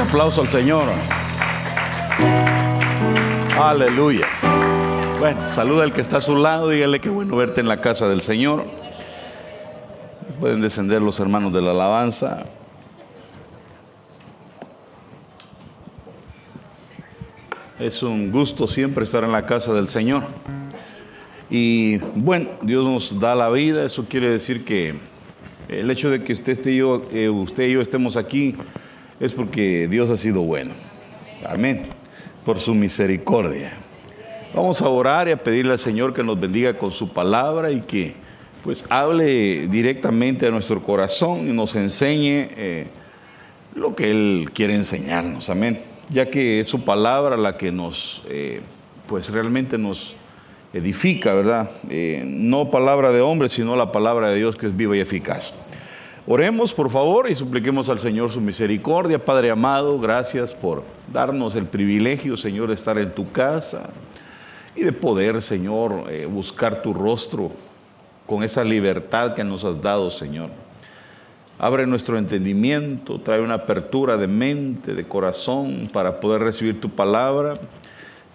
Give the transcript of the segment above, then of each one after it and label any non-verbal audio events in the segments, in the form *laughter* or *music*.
aplauso al Señor. Aleluya. Bueno, saluda al que está a su lado, dígale que bueno verte en la casa del Señor. Pueden descender los hermanos de la alabanza. Es un gusto siempre estar en la casa del Señor. Y bueno, Dios nos da la vida, eso quiere decir que el hecho de que usted, esté yo, eh, usted y yo estemos aquí es porque Dios ha sido bueno. Amén. Por su misericordia. Vamos a orar y a pedirle al Señor que nos bendiga con su palabra y que pues hable directamente a nuestro corazón y nos enseñe eh, lo que Él quiere enseñarnos. Amén ya que es su palabra la que nos, eh, pues realmente nos edifica, ¿verdad? Eh, no palabra de hombre, sino la palabra de Dios que es viva y eficaz. Oremos, por favor, y supliquemos al Señor su misericordia. Padre amado, gracias por darnos el privilegio, Señor, de estar en tu casa y de poder, Señor, eh, buscar tu rostro con esa libertad que nos has dado, Señor. Abre nuestro entendimiento, trae una apertura de mente, de corazón para poder recibir tu palabra,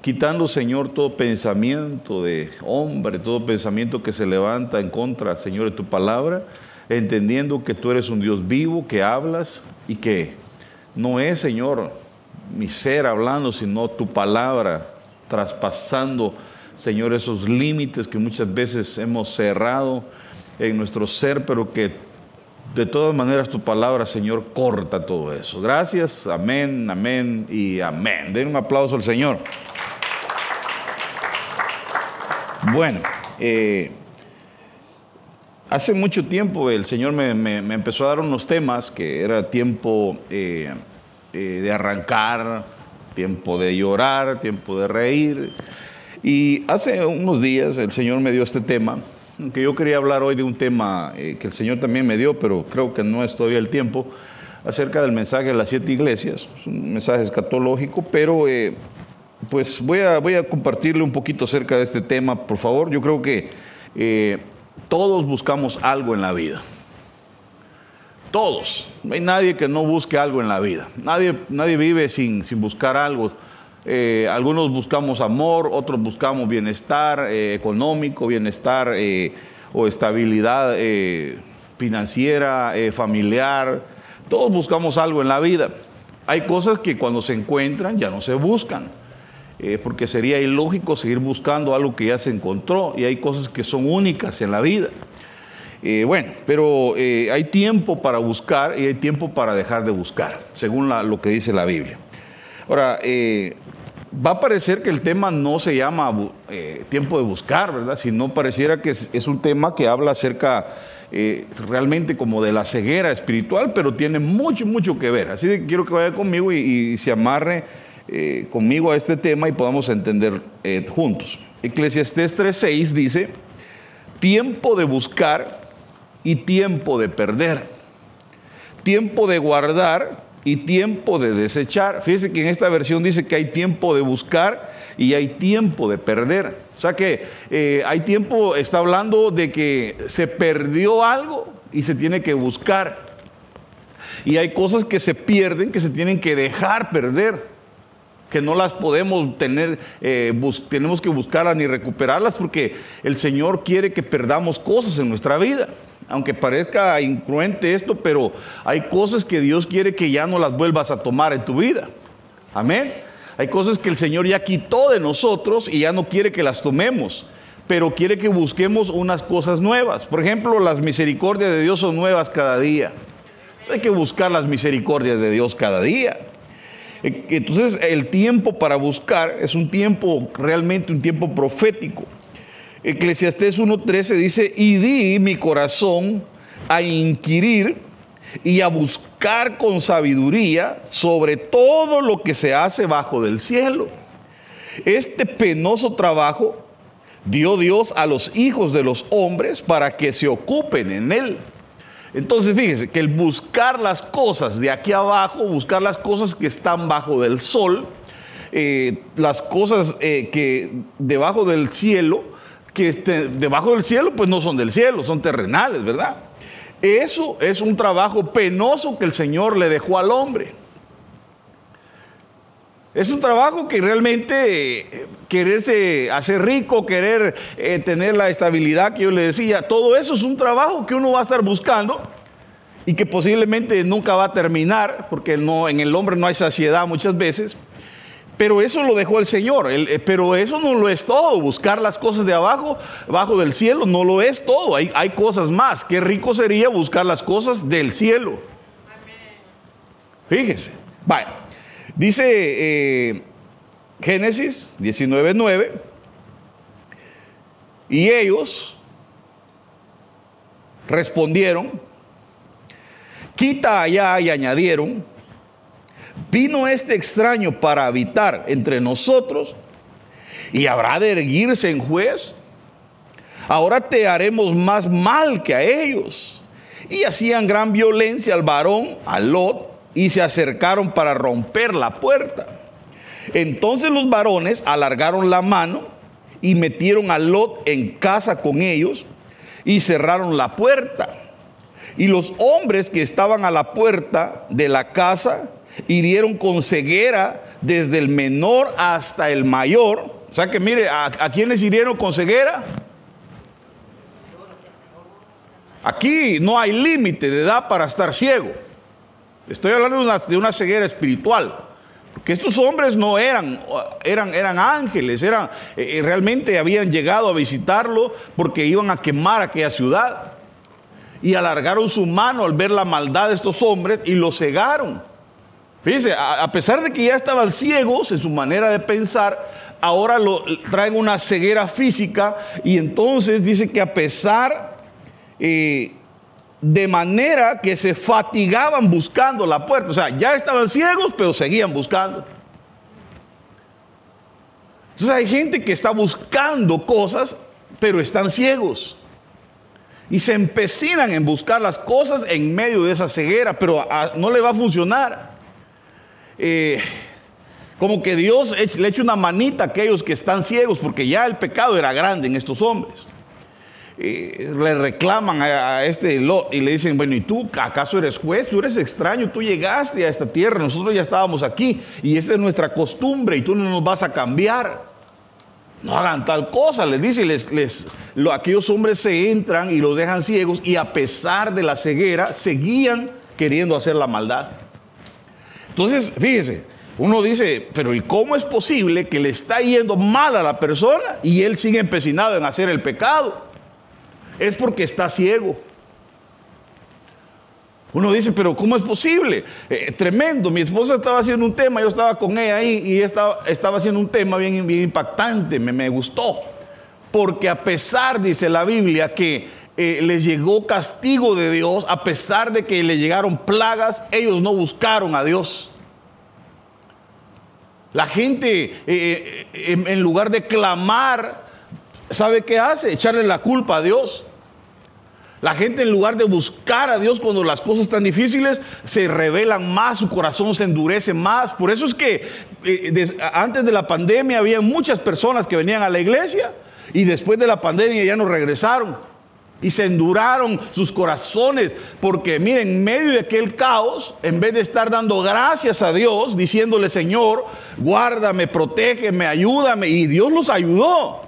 quitando, Señor, todo pensamiento de hombre, todo pensamiento que se levanta en contra, Señor, de tu palabra, entendiendo que tú eres un Dios vivo, que hablas y que no es, Señor, mi ser hablando, sino tu palabra traspasando, Señor, esos límites que muchas veces hemos cerrado en nuestro ser, pero que de todas maneras, tu palabra, Señor, corta todo eso. Gracias, amén, amén y amén. Den un aplauso al Señor. Bueno, eh, hace mucho tiempo el Señor me, empezó a dar unos temas que era tiempo eh, eh, de arrancar, tiempo de llorar, tiempo de reír. Y hace unos días el Señor me dio este tema que yo quería hablar hoy de un tema eh, que el Señor también me dio, pero creo que no es todavía el tiempo, acerca del mensaje de las siete iglesias. Es un mensaje escatológico, pero pues voy a, voy a compartirle un poquito acerca de este tema, por favor. Yo creo que todos buscamos algo en la vida. Todos. No hay nadie que no busque algo en la vida. Nadie, nadie vive sin, sin buscar algo. Eh, algunos buscamos amor, otros buscamos bienestar eh, económico, bienestar eh, o estabilidad financiera, familiar. Todos buscamos algo en la vida. Hay cosas que cuando se encuentran ya no se buscan, porque sería ilógico seguir buscando algo que ya se encontró y hay cosas que son únicas en la vida. bueno, pero hay tiempo para buscar y hay tiempo para dejar de buscar, según lo que dice la Biblia. Ahora, va a parecer que el tema no se llama eh, tiempo de buscar, ¿verdad? Sino pareciera que es, un tema que habla acerca eh, realmente como de la ceguera espiritual, pero tiene mucho, mucho que ver. Así que quiero que vaya conmigo y, se amarre eh, conmigo a este tema y podamos entender juntos. Eclesiastés 3.6 dice, tiempo de buscar y tiempo de perder, tiempo de guardar y tiempo de desechar. Fíjese que en esta versión dice que hay tiempo de buscar y hay tiempo de perder. O sea que eh, hay tiempo, está hablando de que se perdió algo y se tiene que buscar. Y hay cosas que se pierden, que se tienen que dejar perder, que no las podemos tener, eh, tenemos que buscarlas ni recuperarlas porque el Señor quiere que perdamos cosas en nuestra vida aunque parezca incruente esto, pero hay cosas que Dios quiere que ya no las vuelvas a tomar en tu vida. Amén. Hay cosas que el Señor ya quitó de nosotros y ya no quiere que las tomemos, pero quiere que busquemos unas cosas nuevas. Por ejemplo, las misericordias de Dios son nuevas cada día. Hay que buscar las misericordias de Dios cada día. Entonces, el tiempo para buscar es un tiempo realmente un tiempo profético. Eclesiastés 1.13 dice, y di mi corazón a inquirir y a buscar con sabiduría sobre todo lo que se hace bajo del cielo. Este penoso trabajo dio Dios a los hijos de los hombres para que se ocupen en él. Entonces fíjense que el buscar las cosas de aquí abajo, buscar las cosas que están bajo del sol, eh, las cosas eh, que debajo del cielo, que este, debajo del cielo, pues no son del cielo, son terrenales, ¿verdad? Eso es un trabajo penoso que el Señor le dejó al hombre. Es un trabajo que realmente eh, quererse hacer rico, querer eh, tener la estabilidad que yo le decía, todo eso es un trabajo que uno va a estar buscando y que posiblemente nunca va a terminar, porque no, en el hombre no hay saciedad muchas veces. Pero eso lo dejó el Señor. Eh, pero eso no lo es todo. Buscar las cosas de abajo, abajo del cielo, no lo es todo. Hay, hay cosas más. Qué rico sería buscar las cosas del cielo. Fíjese. Vaya. Dice eh, Génesis 19:9, y ellos respondieron, quita allá y añadieron, vino este extraño para habitar entre nosotros y habrá de erguirse en juez. Ahora te haremos más mal que a ellos. Y hacían gran violencia al varón, a Lot, y se acercaron para romper la puerta. Entonces los varones alargaron la mano y metieron a Lot en casa con ellos y cerraron la puerta. Y los hombres que estaban a la puerta de la casa hirieron con ceguera desde el menor hasta el mayor. O sea que mire, ¿a, a quiénes hirieron con ceguera? Aquí no hay límite de edad para estar ciego. Estoy hablando de una, ceguera espiritual. Porque estos hombres no eran, eran, eran ángeles, eran, eh, eh, realmente habían llegado a visitarlo porque iban a quemar aquella ciudad. Y alargaron su mano al ver la maldad de estos hombres y lo cegaron. Fíjense, a, pesar de que ya estaban ciegos en su manera de pensar, ahora lo, traen una ceguera física y entonces dice que a pesar eh, de manera que se fatigaban buscando la puerta. O sea, ya estaban ciegos, pero seguían buscando. Entonces hay gente que está buscando cosas, pero están ciegos. Y se empecinan en buscar las cosas en medio de esa ceguera, pero no le va a funcionar. Eh, como que Dios le eche una manita a aquellos que están ciegos, porque ya el pecado era grande en estos hombres le reclaman a, este Lot y le dicen, bueno, ¿y tú acaso eres juez? Tú eres extraño, tú llegaste a esta tierra, nosotros ya estábamos aquí y esta es nuestra costumbre y tú no nos vas a cambiar. No hagan tal cosa, les dice, les, les, aquellos hombres se entran y los dejan ciegos y a pesar de la ceguera seguían queriendo hacer la maldad. Entonces, fíjese, uno dice, pero ¿y cómo es posible que le está yendo mal a la persona y él sigue empecinado en hacer el pecado? Es porque está ciego. Uno dice, pero ¿cómo es posible? Eh, tremendo. Mi esposa estaba haciendo un tema, yo estaba con ella ahí y estaba, estaba haciendo un tema bien, impactante, me, me, gustó. Porque a pesar, dice la Biblia, que eh, les llegó castigo de Dios, a pesar de que le llegaron plagas, ellos no buscaron a Dios. La gente, eh, en lugar de clamar ¿sabe qué hace? Echarle la culpa a Dios. La gente en lugar de buscar a Dios cuando las cosas están difíciles, se revelan más, su corazón se endurece más. Por eso es que eh, antes de la pandemia había muchas personas que venían a la iglesia y después de la pandemia ya no regresaron. Y se enduraron sus corazones, porque miren, en medio de aquel caos, en vez de estar dando gracias a Dios, diciéndole, Señor, guárdame, protégeme, ayúdame, y Dios los ayudó.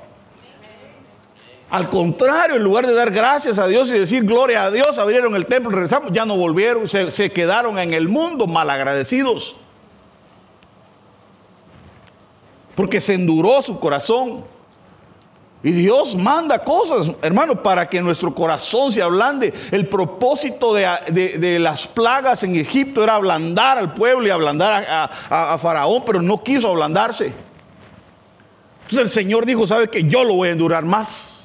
Al contrario, en lugar de dar gracias a Dios y decir gloria a Dios, abrieron el templo, regresamos, ya no volvieron, se, quedaron en el mundo malagradecidos. Porque se enduró su corazón. Y Dios manda cosas, hermano, para que nuestro corazón se ablande. El propósito de, las plagas en Egipto era ablandar al pueblo y ablandar a, Faraón, pero no quiso ablandarse. Entonces el Señor dijo, ¿sabe que Yo lo voy a endurar más.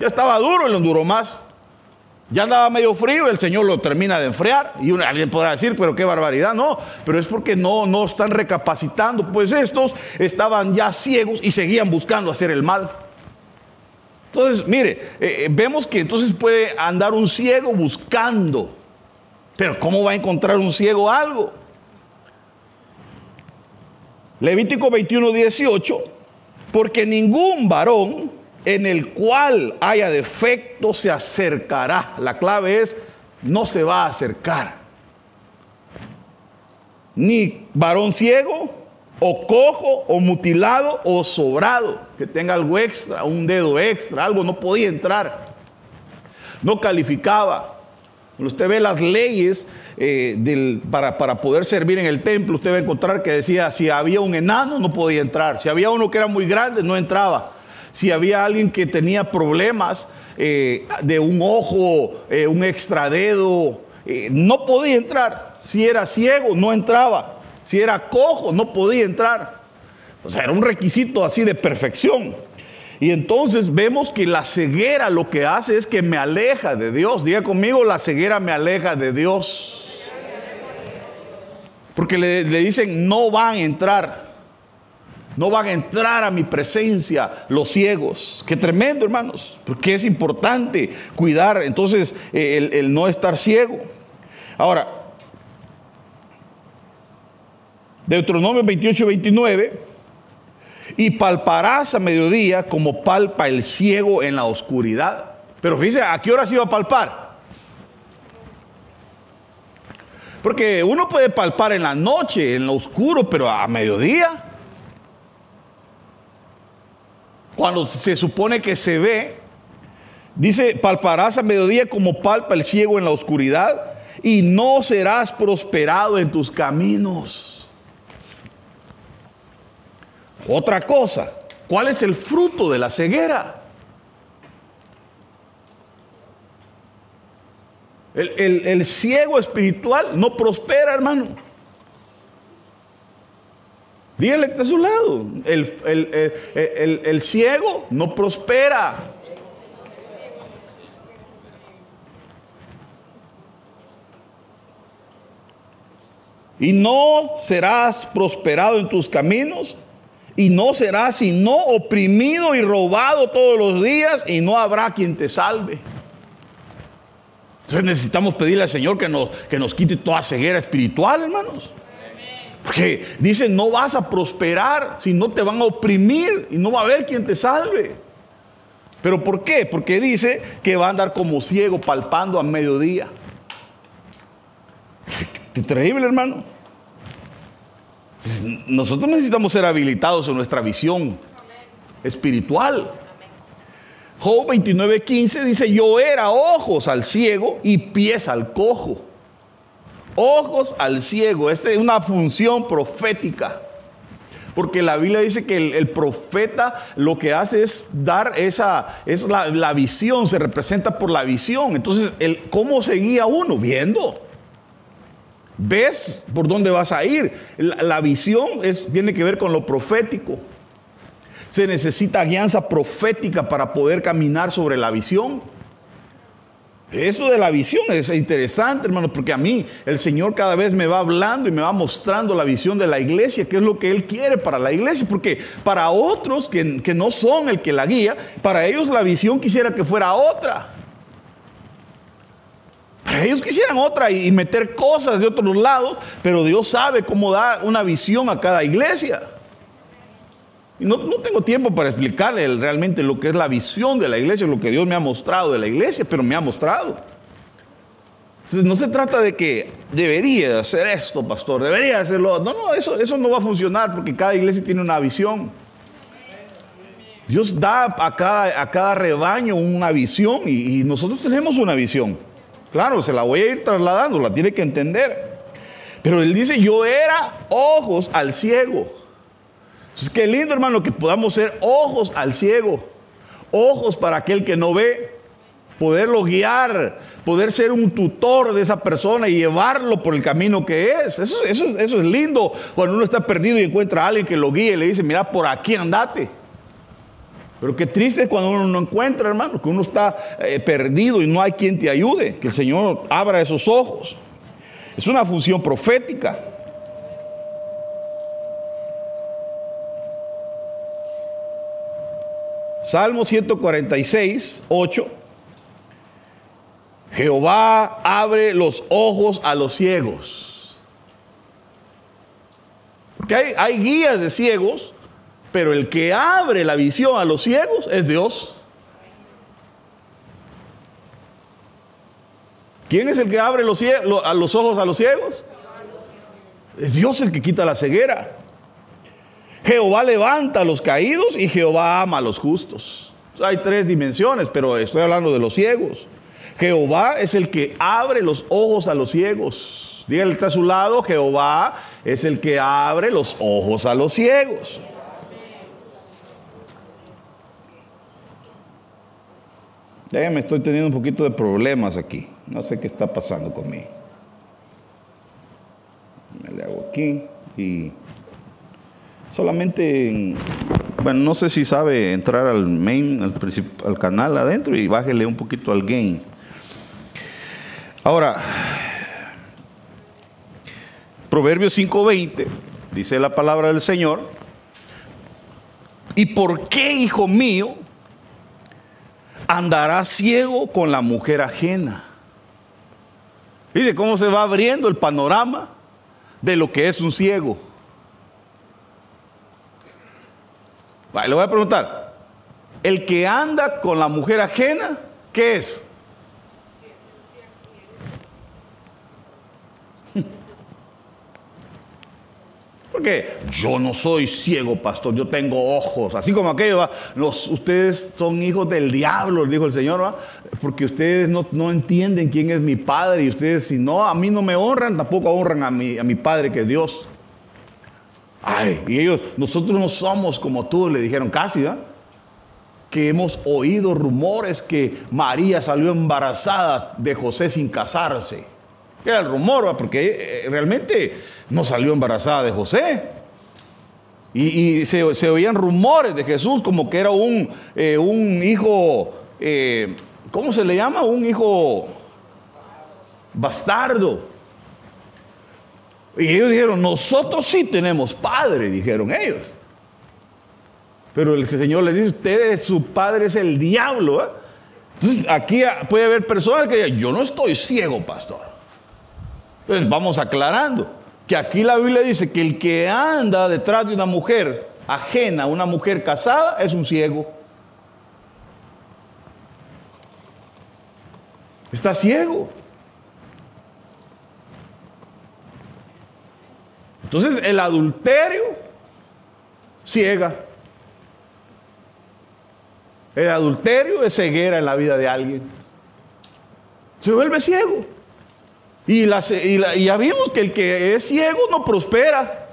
Ya estaba duro y lo más. Ya andaba medio frío, el Señor lo termina de enfriar. Y alguien podrá decir, pero qué barbaridad. No, pero es porque no, no están recapacitando. Pues estos estaban ya ciegos y seguían buscando hacer el mal. Entonces, mire, eh, eh, vemos que entonces puede andar un ciego buscando. Pero ¿cómo va a encontrar un ciego algo? Levítico 21, 18. Porque ningún varón en el cual haya defecto se acercará. La clave es, no se va a acercar. Ni varón ciego, o cojo, o mutilado, o sobrado, que tenga algo extra, un dedo extra, algo, no podía entrar. No calificaba. Usted ve las leyes eh, para, para, poder servir en el templo, usted va a encontrar que decía, si había un enano, no podía entrar. Si había uno que era muy grande, no entraba si había alguien que tenía problemas eh, de un ojo, eh, un extradedo, eh, no podía entrar. Si era ciego, no entraba. Si era cojo, no podía entrar. O sea, era un requisito así de perfección. Y entonces vemos que la ceguera lo que hace es que me aleja de Dios. Diga conmigo, la ceguera me aleja de Dios. Porque le, le dicen, no van a entrar. No van a entrar a mi presencia los ciegos. Qué tremendo, hermanos. Porque es importante cuidar entonces el, el no estar ciego. Ahora, Deuteronomio 28, 29. Y palparás a mediodía como palpa el ciego en la oscuridad. Pero fíjese, ¿a qué hora se iba a palpar? Porque uno puede palpar en la noche, en lo oscuro, pero a mediodía. Cuando se supone que se ve, dice, palparás a mediodía como palpa el ciego en la oscuridad y no serás prosperado en tus caminos. Otra cosa, ¿cuál es el fruto de la ceguera? El, el ciego espiritual no prospera, hermano. Dígale que está a su lado. El, ciego no prospera. Y no serás prosperado en tus caminos. Y no serás sino oprimido y robado todos los días. Y no habrá quien te salve. Entonces necesitamos pedirle al Señor que nos, que nos quite toda ceguera espiritual, hermanos. Porque dicen, no vas a prosperar si no te van a oprimir y no va a haber quien te salve. ¿Pero por qué? Porque dice que va a andar como ciego palpando a mediodía. Terrible, hermano. Nosotros necesitamos ser habilitados en nuestra visión espiritual. Job 29:15 dice, yo era ojos al ciego y pies al cojo ojos al ciego. Esa es una función profética. Porque la Biblia dice que el, profeta lo que hace es dar esa, es la, visión, se representa por la visión. Entonces, el, ¿cómo seguía uno? Viendo. ¿Ves por dónde vas a ir? La, visión es, tiene que ver con lo profético. Se necesita guianza profética para poder caminar sobre la visión. Eso de la visión es interesante, hermano, porque a mí el Señor cada vez me va hablando y me va mostrando la visión de la iglesia, que es lo que Él quiere para la iglesia, porque para otros que, no son el que la guía, para ellos la visión quisiera que fuera otra. Para ellos quisieran otra y meter cosas de otros lados, pero Dios sabe cómo dar una visión a cada iglesia. No, tengo tiempo para explicarle realmente lo que es la visión de la iglesia, lo que Dios me ha mostrado de la iglesia, pero me ha mostrado. Entonces, no se trata de que debería hacer esto, pastor, debería hacerlo. No, no, eso, eso no va a funcionar porque cada iglesia tiene una visión. Dios da a cada, a cada rebaño una visión y, y nosotros tenemos una visión. Claro, se la voy a ir trasladando, la tiene que entender. Pero él dice, yo era ojos al ciego. Es que lindo, hermano, que podamos ser ojos al ciego, ojos para aquel que no ve, poderlo guiar, poder ser un tutor de esa persona y llevarlo por el camino que es. Eso, eso, es lindo cuando uno está perdido y encuentra a alguien que lo guíe y le dice, mira, por aquí andate. Pero qué triste cuando uno no encuentra, hermano, que uno está eh, perdido y no hay quien te ayude, que el Señor abra esos ojos. Es una función profética. Salmo 146, 8. Jehová abre los ojos a los ciegos. Porque hay, guías de ciegos, Pero el que abre la visión a los ciegos es Dios. ¿Quién es el que abre los ojos a los ciegos? Es Dios el que quita la ceguera. Jehová levanta a los caídos y Jehová ama a los justos. Hay tres dimensiones, pero estoy hablando de los ciegos. Jehová es el que abre los ojos a los ciegos. Dígale está a su lado, Jehová es el que abre los ojos a los ciegos. Ya me estoy teniendo un poquito de problemas aquí. No sé qué está pasando conmigo. Me le hago aquí y solamente, bueno, no sé si sabe entrar al main, al, al canal adentro y bájele un poquito al gain. Ahora, Proverbios 5:20 dice la palabra del Señor. ¿Y por qué, hijo mío, andará ciego con la mujer ajena? Dice cómo se va abriendo el panorama de lo que es un ciego. Le voy a preguntar, el que anda con la mujer ajena, ¿qué es? *laughs* Porque yo no soy ciego, pastor, yo tengo ojos. Así como aquello, Los, ustedes son hijos del diablo, dijo el Señor, porque ustedes no, entienden quién es mi Padre y ustedes si no, a mí no me honran, tampoco honran a mi, a mi Padre que es Dios. Ay, y ellos, nosotros no somos como tú, le dijeron casi, ¿verdad? que hemos oído rumores que María salió embarazada de José sin casarse. Era el rumor, porque eh, realmente no salió embarazada de José. Y, se, oían rumores de Jesús como que era un, eh, un hijo, eh, ¿cómo se le llama? Un hijo bastardo. Y ellos dijeron, nosotros sí tenemos padre, dijeron ellos. Pero el Señor les dice, ustedes, su padre es el diablo. Entonces aquí puede haber personas que digan, yo no estoy ciego, pastor. Entonces vamos aclarando que aquí la Biblia dice que el que anda detrás de una mujer ajena, una mujer casada, es un ciego. Está ciego. Entonces el adulterio ciega. El adulterio es ceguera en la vida de alguien. Se vuelve ciego. Y, ya vimos que el que es ciego no prospera.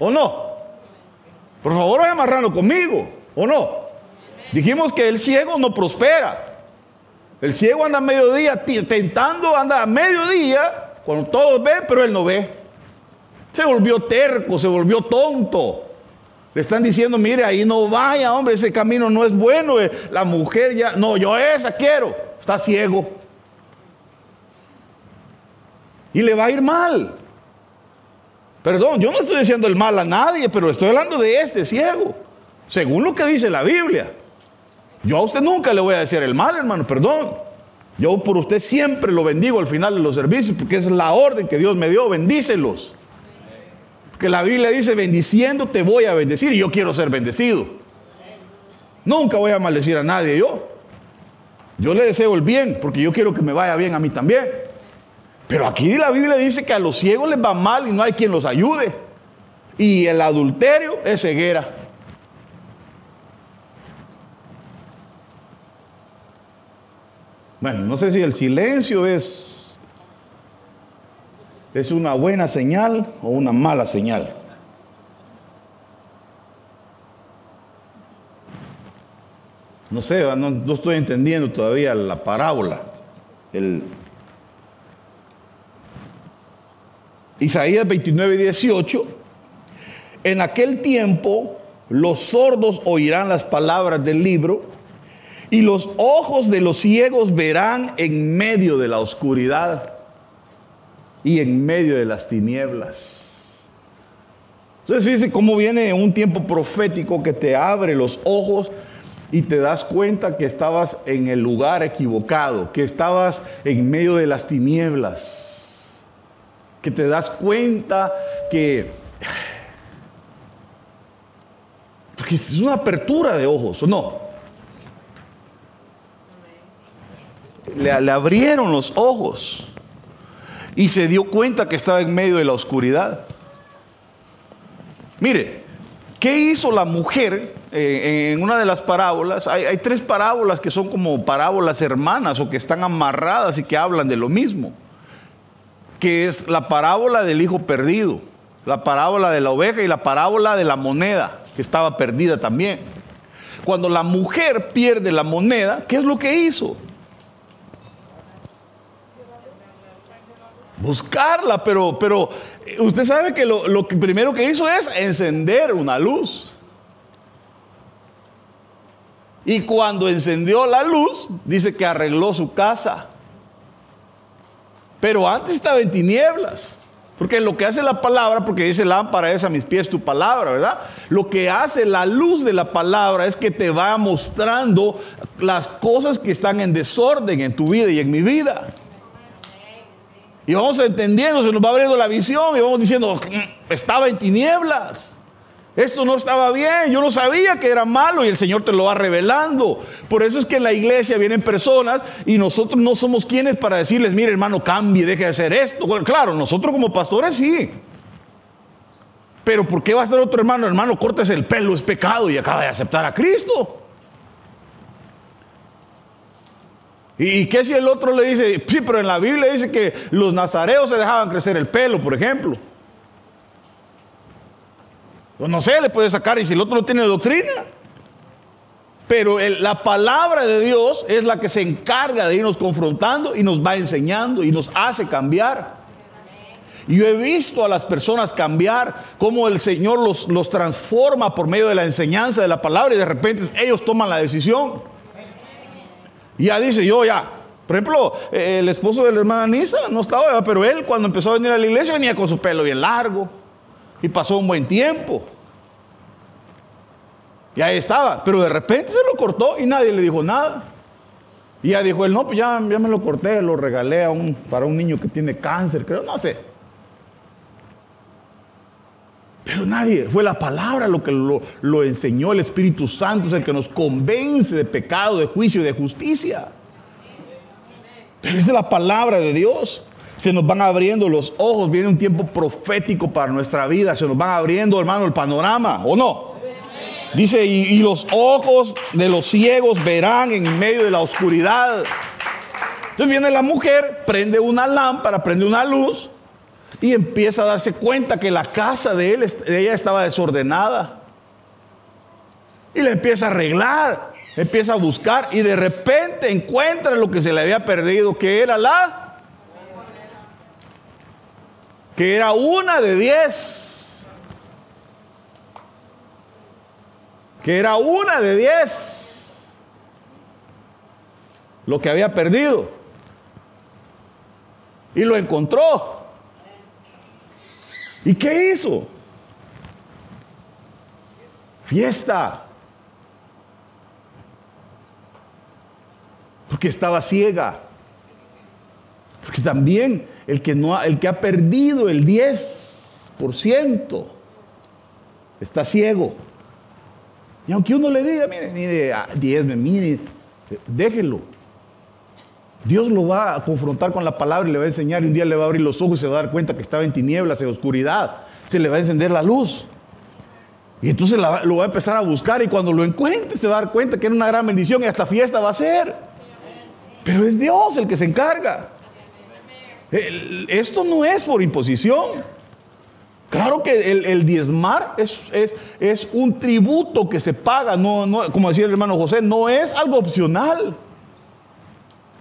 ¿O no? Por favor, vaya amarrando conmigo. ¿O no? Dijimos que el ciego no prospera. El ciego anda a mediodía tentando, anda a mediodía, cuando todos ven, pero él no ve. Se volvió terco, se volvió tonto. Le están diciendo, mire, ahí no vaya, hombre, ese camino no es bueno. Eh, la mujer ya, no, yo esa quiero. Está ciego y le va a ir mal. Perdón, yo no estoy diciendo el mal a nadie, pero estoy hablando de este ciego, según lo que dice la Biblia. Yo a usted nunca le voy a decir el mal, hermano, perdón. Yo por usted siempre lo bendigo al final de los servicios, porque es la orden que Dios me dio, bendícelos. Porque la Biblia dice, bendiciendo te voy a bendecir, y yo quiero ser bendecido. Nunca voy a maldecir a nadie yo. Yo le deseo el bien, porque yo quiero que me vaya bien a mí también. Pero aquí la Biblia dice que a los ciegos les va mal y no hay quien los ayude. Y el adulterio es ceguera. Bueno, no sé si el silencio es, es una buena señal o una mala señal. No sé, no, no estoy entendiendo todavía la parábola. Isaías 29, 18, en aquel tiempo los sordos oirán las palabras del libro y los ojos de los ciegos verán en medio de la oscuridad y en medio de las tinieblas. Entonces fíjense cómo viene un tiempo profético que te abre los ojos y te das cuenta que estabas en el lugar equivocado, que estabas en medio de las tinieblas que te das cuenta que... Porque es una apertura de ojos, ¿o no? Le abrieron los ojos y se dio cuenta que estaba en medio de la oscuridad. Mire, ¿qué hizo la mujer eh, en una de las parábolas? Hay, hay tres parábolas que son como parábolas hermanas o que están amarradas y que hablan de lo mismo, que es la parábola del hijo perdido, la parábola de la oveja y la parábola de la moneda, que estaba perdida también. Cuando la mujer pierde la moneda, ¿qué es lo que hizo? Buscarla, pero, pero usted sabe que lo, primero que hizo es encender una luz. Y cuando encendió la luz, dice que arregló su casa. Pero antes estaba en tinieblas. Porque lo que hace la palabra, porque dice lámpara es a mis pies tu palabra, ¿verdad? Lo que hace la luz de la palabra es que te va mostrando las cosas que están en desorden en tu vida y en mi vida. Y vamos entendiendo, se nos va abriendo la visión y vamos diciendo, mm, estaba en tinieblas. Esto no estaba bien, yo no sabía que era malo y el Señor te lo va revelando. Por eso es que en la iglesia vienen personas y nosotros no somos quienes para decirles, mire hermano, cambie, deje de hacer esto. Claro, nosotros como pastores sí. Pero ¿por qué va a ser otro hermano? Hermano, cortes el pelo, es pecado y acaba de aceptar a Cristo. ¿Y qué si el otro le dice, sí, pero en la Biblia dice que los nazareos se dejaban crecer el pelo, por ejemplo? Pues no sé, le puede sacar y si el otro no tiene doctrina. Pero la palabra de Dios es la que se encarga de irnos confrontando y nos va enseñando y nos hace cambiar. Yo he visto a las personas cambiar, cómo el Señor los, los transforma por medio de la enseñanza de la palabra y de repente ellos toman la decisión. Ya dice, yo ya. Por ejemplo, eh, el esposo de la hermana Nisa no estaba, pero él cuando empezó a venir a la iglesia venía con su pelo bien largo. Y pasó un buen tiempo. Y ahí estaba. Pero de repente se lo cortó y nadie le dijo nada. Y ya dijo él, no, pues ya, ya me lo corté, lo regalé a un, para un niño que tiene cáncer, creo, no sé. Pero nadie, fue la palabra lo que lo, enseñó el Espíritu Santo, es el que nos convence de pecado, de juicio y de justicia. Pero es la palabra de Dios. Se nos van abriendo los ojos, viene un tiempo profético para nuestra vida, se nos van abriendo, hermano, el panorama, ¿o no? Dice, y, y los ojos de los ciegos verán en medio de la oscuridad. Entonces viene la mujer, prende una lámpara, prende una luz, y empieza a darse cuenta que la casa de, él, ella estaba desordenada. Y le empieza a arreglar, empieza a buscar y de repente encuentra lo que se le había perdido, que era la... que era una de diez. Que era una de diez. Lo que había perdido. Y lo encontró. ¿Y qué hizo? Fiesta. Porque estaba ciega. Porque también el que, no ha, el que ha perdido el 10% está ciego. Y aunque uno le diga, mire, mire, 10, mire, déjelo. Dios lo va a confrontar con la palabra y le va a enseñar y un día le va a abrir los ojos y se va a dar cuenta que estaba en tinieblas, en oscuridad. Se le va a encender la luz. Y entonces lo va a empezar a buscar y cuando lo encuentre se va a dar cuenta que era una gran bendición y hasta fiesta va a ser. Pero es Dios el que se encarga. esto no es por imposición. Claro que el, diezmar es, es, es, un tributo que se paga, no, no, como decía el hermano José, no es algo opcional.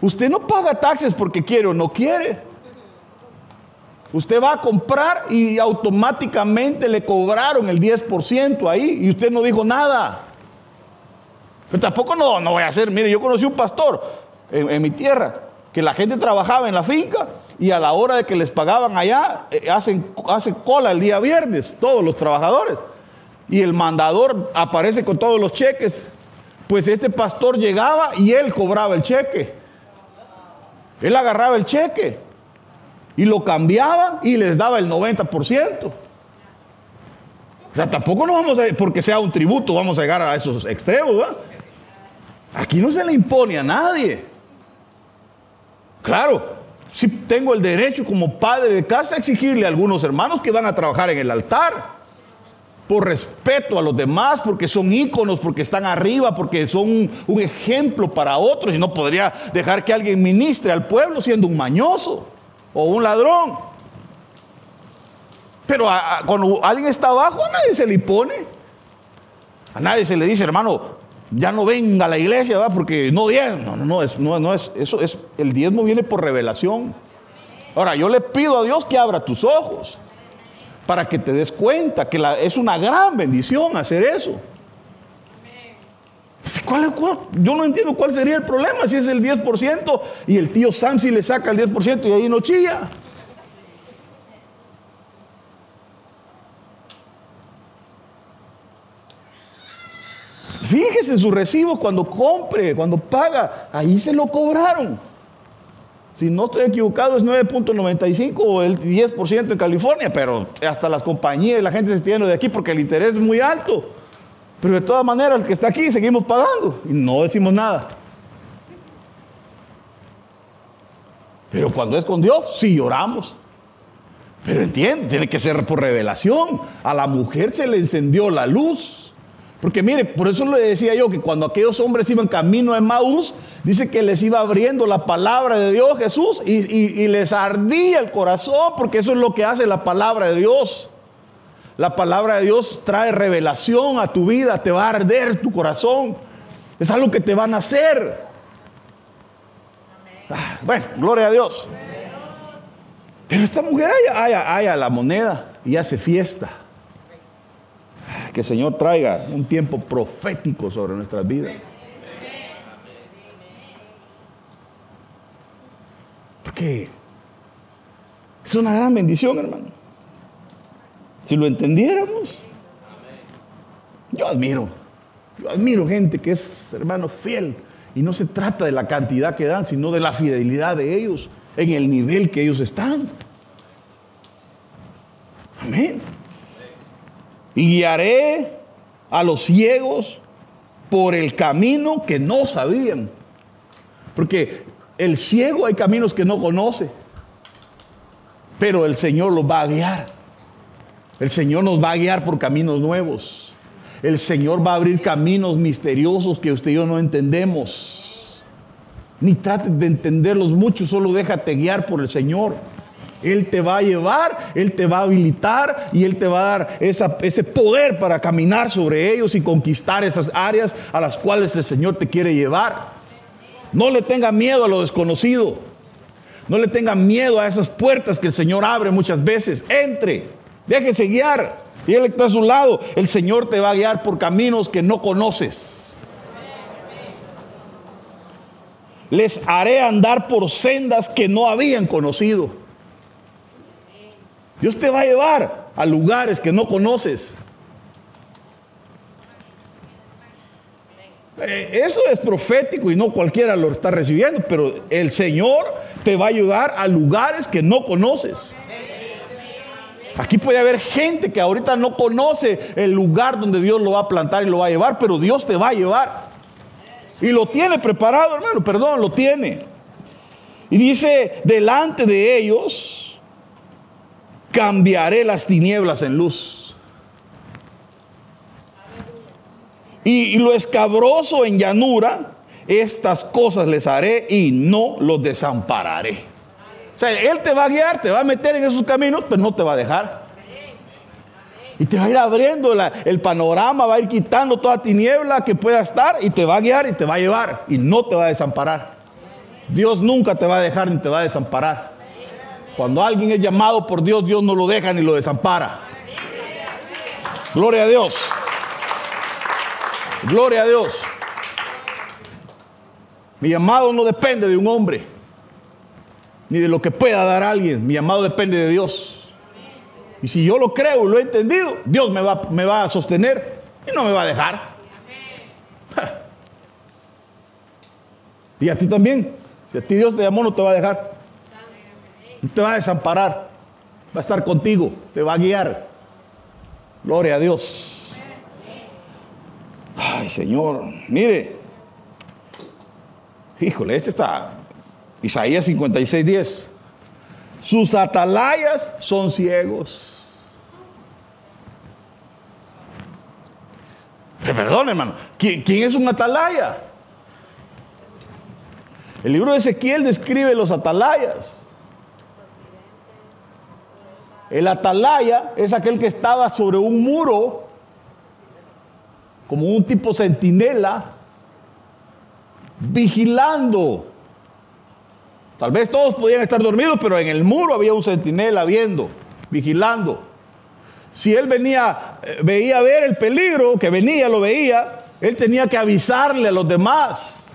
Usted no paga taxes porque quiere o no quiere. Usted va a comprar y automáticamente le cobraron el 10% ahí y usted no dijo nada. Pero tampoco no, no voy a hacer. Mire, yo conocí un pastor en, mi tierra que la gente trabajaba en la finca y a la hora de que les pagaban allá, eh, hacen, hacen cola el día viernes, todos los trabajadores. Y el mandador aparece con todos los cheques. Pues este pastor llegaba y él cobraba el cheque. Él agarraba el cheque y lo cambiaba y les daba el 90%. O sea, tampoco nos vamos a, porque sea un tributo, vamos a llegar a esos extremos. Aquí no se le impone a nadie. Claro, si tengo el derecho como padre de casa a exigirle a algunos hermanos que van a trabajar en el altar. Por respeto a los demás, porque son íconos, porque están arriba, porque son un, ejemplo para otros. Y no podría dejar que alguien ministre al pueblo siendo un mañoso o un ladrón. Pero cuando alguien está abajo, a nadie se le impone. A nadie se le dice, hermano, ya no venga a la iglesia, ¿va? porque no diezmo. No, no, no, no, no es, eso es, el diezmo viene por revelación. Ahora, yo le pido a Dios que abra tus ojos para que te des cuenta que es una gran bendición hacer eso. yo no entiendo cuál sería el problema si es el 10% y el tío Sam si le saca el 10% y ahí no chilla. Fíjese en su recibo cuando compre, cuando paga, ahí se lo cobraron. Si no estoy equivocado, es 9.95 o el 10% en California, pero hasta las compañías y la gente se tiene de aquí porque el interés es muy alto. Pero de todas maneras, el que está aquí seguimos pagando y no decimos nada. Pero cuando es con Dios, sí lloramos. Pero entiende, tiene que ser por revelación. A la mujer se le encendió la luz. Porque mire, por eso le decía yo que cuando aquellos hombres iban camino a Maús, dice que les iba abriendo la palabra de Dios Jesús y, les ardía el corazón, porque eso es lo que hace la palabra de Dios. La palabra de Dios trae revelación a tu vida, te va a arder tu corazón. Es algo que te van a hacer. Ah, bueno, gloria a Dios. Pero esta mujer haya la moneda y hace fiesta que el Señor traiga un tiempo profético sobre nuestras vidas. Porque es una gran bendición, hermano. Si lo entendiéramos, yo admiro, yo admiro gente que es, hermano, fiel. Y no se trata de la cantidad que dan, sino de la fidelidad de ellos en el nivel que ellos están. Amén y guiaré a los ciegos por el camino que no sabían. Porque el ciego hay caminos que no conoce, pero el Señor los va a guiar. El Señor nos va a guiar por caminos nuevos. El Señor va a abrir caminos misteriosos que usted y yo no entendemos. Ni trate de entenderlos mucho, solo déjate guiar por el Señor. Él te va a llevar, Él te va a habilitar y Él te va a dar ese poder para caminar sobre ellos y conquistar esas áreas a las cuales el Señor te quiere llevar. No le tenga miedo a lo desconocido. No le tenga miedo a esas puertas que el Señor abre muchas veces. Entre, déjese guiar. Y Él está a su lado. El Señor te va a guiar por caminos que no conoces. Les haré andar por sendas que no habían conocido. Dios te va a llevar a lugares que no conoces. Eh, eso es profético y no cualquiera lo está recibiendo, pero el Señor te va a ayudar a lugares que no conoces. Aquí puede haber gente que ahorita no conoce el lugar donde Dios lo va a plantar y lo va a llevar, pero Dios te va a llevar. Y lo tiene preparado, hermano, perdón, lo tiene. Y dice, delante de ellos cambiaré las tinieblas en luz. Y, lo escabroso en llanura, estas cosas les haré y no los desampararé. O sea, Él te va a guiar, te va a meter en esos caminos, pero no te va a dejar. Y te va a ir abriendo el panorama, va a ir quitando toda tiniebla que pueda estar y te va a guiar y te va a llevar y no te va a desamparar. Dios nunca te va a dejar ni te va a desamparar. Cuando alguien es llamado por Dios, Dios no lo deja ni lo desampara. Gloria a Dios. Gloria a Dios. Mi llamado no depende de un hombre, ni de lo que pueda dar alguien. Mi llamado depende de Dios. Y si yo lo creo y lo he entendido, Dios me va, me va a sostener y no me va a dejar. *laughs* Y a ti también. Si a ti Dios te llamó, no te va a dejar. No te va a desamparar. Va a estar contigo. Te va a guiar. Gloria a Dios. Ay, Señor, mire. Híjole, este está Isaías 56, 10. Sus atalayas son ciegos. Perdón, hermano. ¿Quién, es un atalaya? El libro de Ezequiel describe los atalayas. El atalaya es aquel que estaba sobre un muro, como un tipo centinela, vigilando. Tal vez todos podían estar dormidos, pero en el muro había un centinela viendo, vigilando. Si él venía, eh, veía ver el peligro que venía, lo veía, él tenía que avisarle a los demás.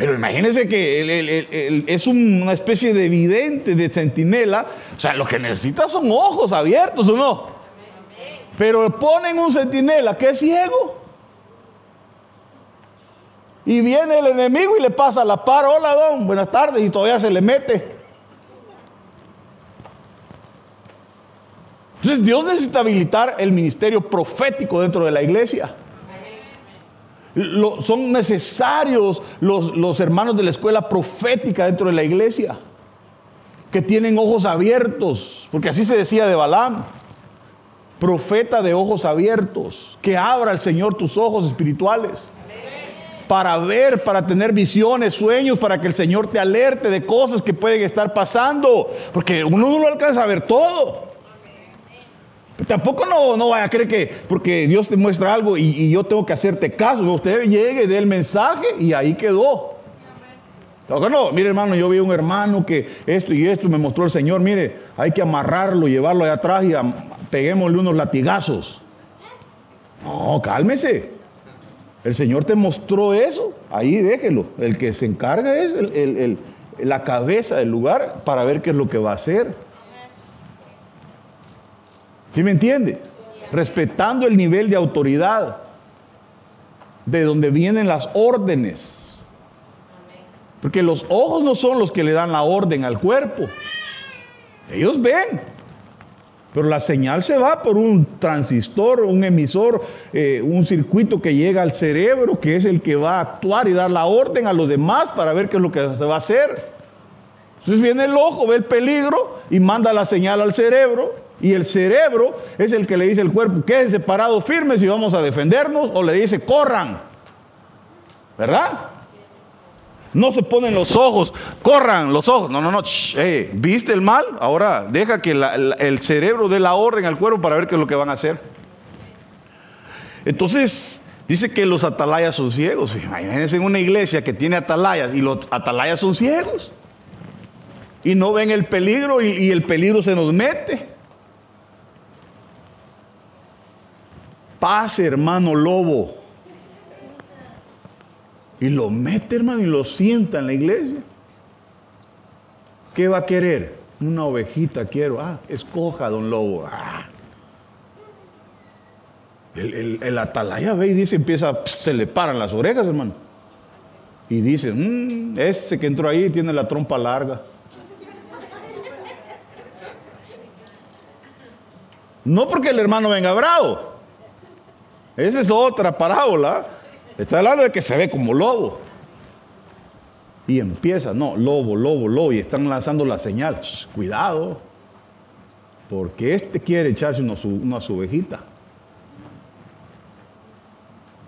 Pero imagínense que es una especie de evidente, de centinela. O sea, lo que necesita son ojos abiertos, ¿o no? Pero ponen un centinela que es ciego. Y viene el enemigo y le pasa la par, hola don, buenas tardes, y todavía se le mete. Entonces Dios necesita habilitar el ministerio profético dentro de la iglesia. Son necesarios los, los hermanos de la escuela profética dentro de la iglesia, que tienen ojos abiertos, porque así se decía de Balaam, profeta de ojos abiertos, que abra el Señor tus ojos espirituales para ver, para tener visiones, sueños, para que el Señor te alerte de cosas que pueden estar pasando, porque uno no lo alcanza a ver todo. Tampoco no, no vaya a creer que porque Dios te muestra algo y, yo tengo que hacerte caso. Usted llegue, dé el mensaje y ahí quedó. No, mire hermano, yo vi un hermano que esto y esto me mostró el Señor. Mire, hay que amarrarlo, llevarlo allá atrás y peguémosle unos latigazos. No, cálmese. El Señor te mostró eso, ahí déjelo. El que se encarga es la cabeza del lugar para ver qué es lo que va a hacer. ¿Sí me entiende? Respetando el nivel de autoridad de donde vienen las órdenes. Porque los ojos no son los que le dan la orden al cuerpo. Ellos ven. Pero la señal se va por un transistor, un emisor, eh, un circuito que llega al cerebro, que es el que va a actuar y dar la orden a los demás para ver qué es lo que se va a hacer. Entonces viene el ojo, ve el peligro y manda la señal al cerebro y el cerebro es el que le dice al cuerpo, quédense parados firmes y vamos a defendernos, o le dice, corran. ¿Verdad? No se ponen los ojos, corran los ojos. No, no, no. ¿Viste el mal? Ahora deja que el cerebro dé la orden al cuerpo para ver qué es lo que van a hacer. Entonces, dice que los atalayas son ciegos. Imagínense en una iglesia que tiene atalayas y los atalayas son ciegos. Y no ven el peligro y el peligro se nos mete. Pase, hermano lobo. Y lo mete, hermano, y lo sienta en la iglesia. ¿Qué va a querer? Una ovejita quiero. Ah, escoja, don lobo. Ah. El, atalaya ve y dice, empieza, se le paran las orejas, hermano. Y dice, mmm, ese que entró ahí tiene la trompa larga. No porque el hermano venga bravo, esa es otra parábola. Está hablando de que se ve como lobo. Y empieza, no, lobo, lobo, lobo. Y están lanzando la señal. cuidado. Porque este quiere echarse una, una su ovejita.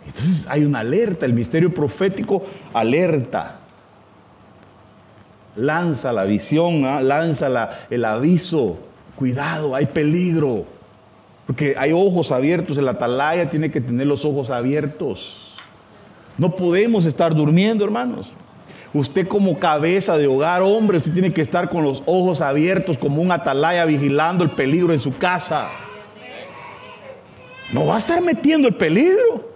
Entonces hay una alerta. El misterio profético alerta. Lanza la visión, ¿ah? lanza el aviso. Cuidado, hay peligro. Porque hay ojos abiertos, el atalaya tiene que tener los ojos abiertos. No podemos estar durmiendo, hermanos. Usted como cabeza de hogar, hombre, usted tiene que estar con los ojos abiertos como un atalaya vigilando el peligro en su casa. No va a estar metiendo el peligro.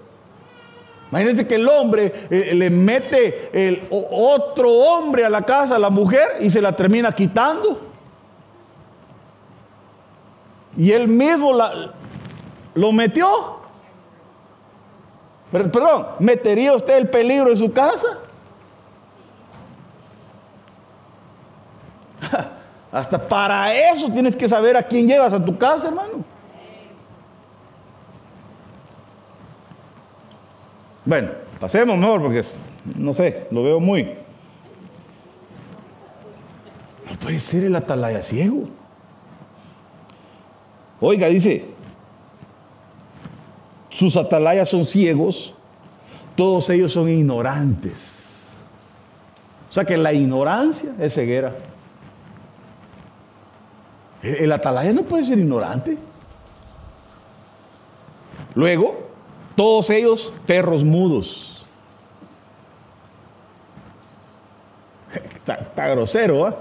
Imagínense que el hombre eh, le mete el otro hombre a la casa, a la mujer, y se la termina quitando. Y él mismo lo metió. Perdón, ¿metería usted el peligro en su casa? *laughs* Hasta para eso tienes que saber a quién llevas a tu casa, hermano. Bueno, pasemos mejor porque no sé, lo veo muy. No puede ser el atalaya ciego. Oiga, dice, sus atalayas son ciegos, todos ellos son ignorantes. O sea que la ignorancia es ceguera. El atalaya no puede ser ignorante. Luego, todos ellos perros mudos. *laughs* Está, grosero, ¿eh?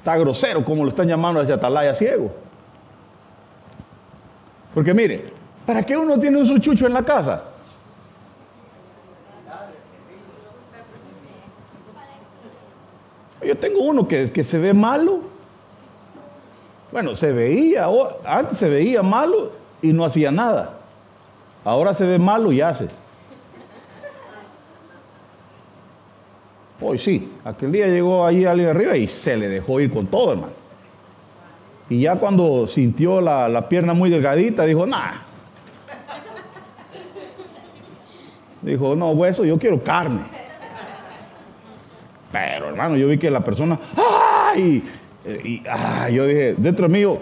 Está grosero como lo están llamando a ese atalaya ciego. Porque mire, ¿para qué uno tiene un suchucho en la casa? Yo tengo uno que, que se ve malo. Bueno, se veía, antes se veía malo y no hacía nada. Ahora se ve malo y hace. Hoy sí, aquel día llegó ahí alguien arriba y se le dejó ir con todo, hermano. Y ya cuando sintió la, pierna muy delgadita, dijo, nah. Dijo, no, hueso, yo quiero carne. Pero hermano, yo vi que la persona, ¡ay! Y, yo dije, dentro mío,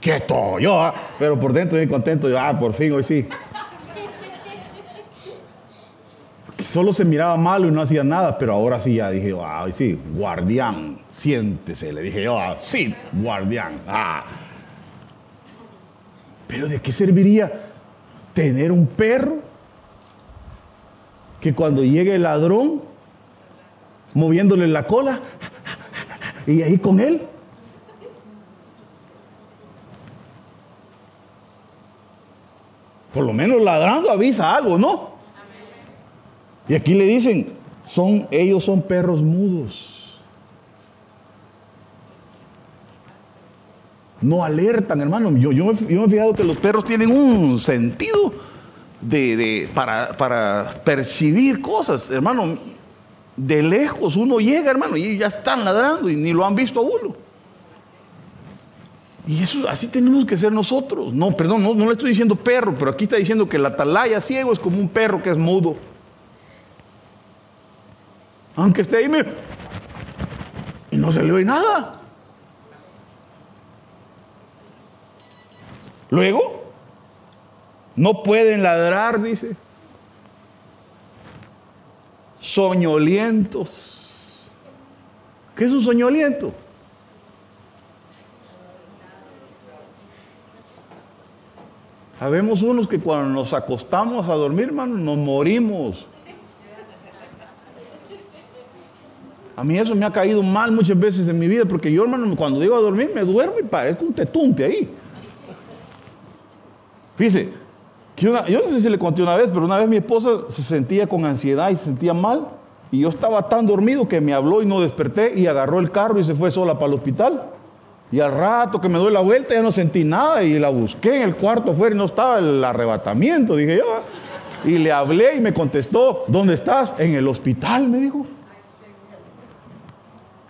quieto, yo, ah", pero por dentro bien contento, yo, ah, por fin, hoy sí. Solo se miraba malo y no hacía nada, pero ahora sí ya dije, ah, sí, guardián, siéntese, le dije yo, ah, sí, guardián, ah. Pero ¿de qué serviría tener un perro que cuando llegue el ladrón, moviéndole la cola, y ahí con él. Por lo menos ladrando avisa algo, ¿no? Y aquí le dicen, son, ellos son perros mudos. No alertan, hermano. Yo, yo, me, he fijado que los perros tienen un sentido de, para, para percibir cosas, hermano de lejos uno llega, hermano, y ya están ladrando y ni lo han visto a uno. Y eso así tenemos que ser nosotros. No, perdón, no, le estoy diciendo perro, pero aquí está diciendo que el atalaya ciego es como un perro que es mudo. Aunque esté ahí, y no se le oye nada. Luego, no pueden ladrar, dice soñolientos. ¿Qué es un soñoliento? Sabemos unos que cuando nos acostamos a dormir, hermano, nos morimos. A mí eso me ha caído mal muchas veces en mi vida, porque yo, hermano, cuando digo a dormir, me duermo y parezco un tetumpe ahí. Fíjese, yo no sé si le conté una vez, pero una vez mi esposa se sentía con ansiedad y se sentía mal. Y yo estaba tan dormido que me habló y no desperté y agarró el carro y se fue sola para el hospital. Y al rato que me doy la vuelta ya no sentí nada y la busqué en el cuarto afuera y no estaba el arrebatamiento, dije yo. Y le hablé y me contestó, ¿dónde estás? En el hospital, me dijo.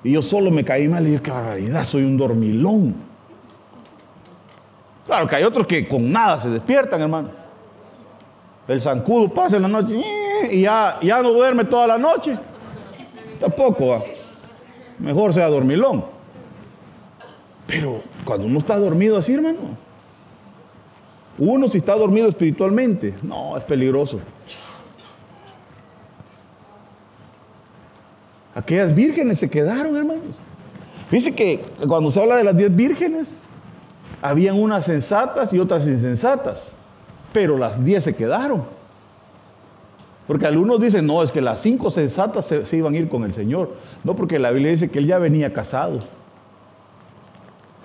Y yo solo me caí mal y dije, qué barbaridad, soy un dormilón. Claro que hay otros que con nada se despiertan, hermano. El zancudo pasa en la noche y ya, ya no duerme toda la noche. Tampoco. Mejor sea dormilón. Pero cuando uno está dormido así, hermano, uno si está dormido espiritualmente, no, es peligroso. Aquellas vírgenes se quedaron, hermanos. Fíjense que cuando se habla de las diez vírgenes, habían unas sensatas y otras insensatas pero las diez se quedaron. Porque algunos dicen, no, es que las cinco sensatas se, iban a ir con el Señor. No, porque la Biblia dice que él ya venía casado.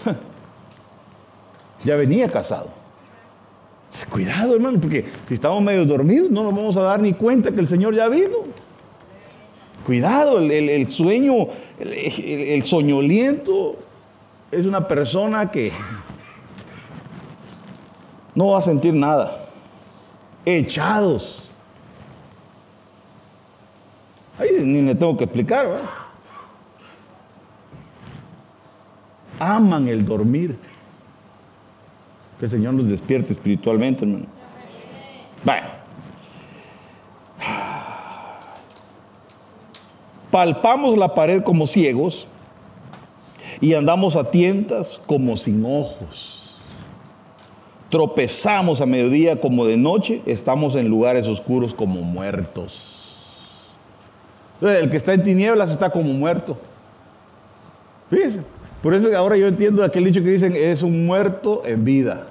*laughs* ya venía casado. Cuidado, hermano, porque si estamos medio dormidos no nos vamos a dar ni cuenta que el Señor ya vino. Cuidado, el, sueño, el, el soñoliento es una persona que no va a sentir nada echados. Ahí ni me tengo que explicar, ¿verdad? Aman el dormir. Que el Señor nos despierte espiritualmente, hermano. Bueno, palpamos la pared como ciegos y andamos a tientas como sin ojos. Tropezamos a mediodía como de noche, estamos en lugares oscuros como muertos. El que está en tinieblas está como muerto. Fíjense. Por eso ahora yo entiendo aquel dicho que dicen es un muerto en vida.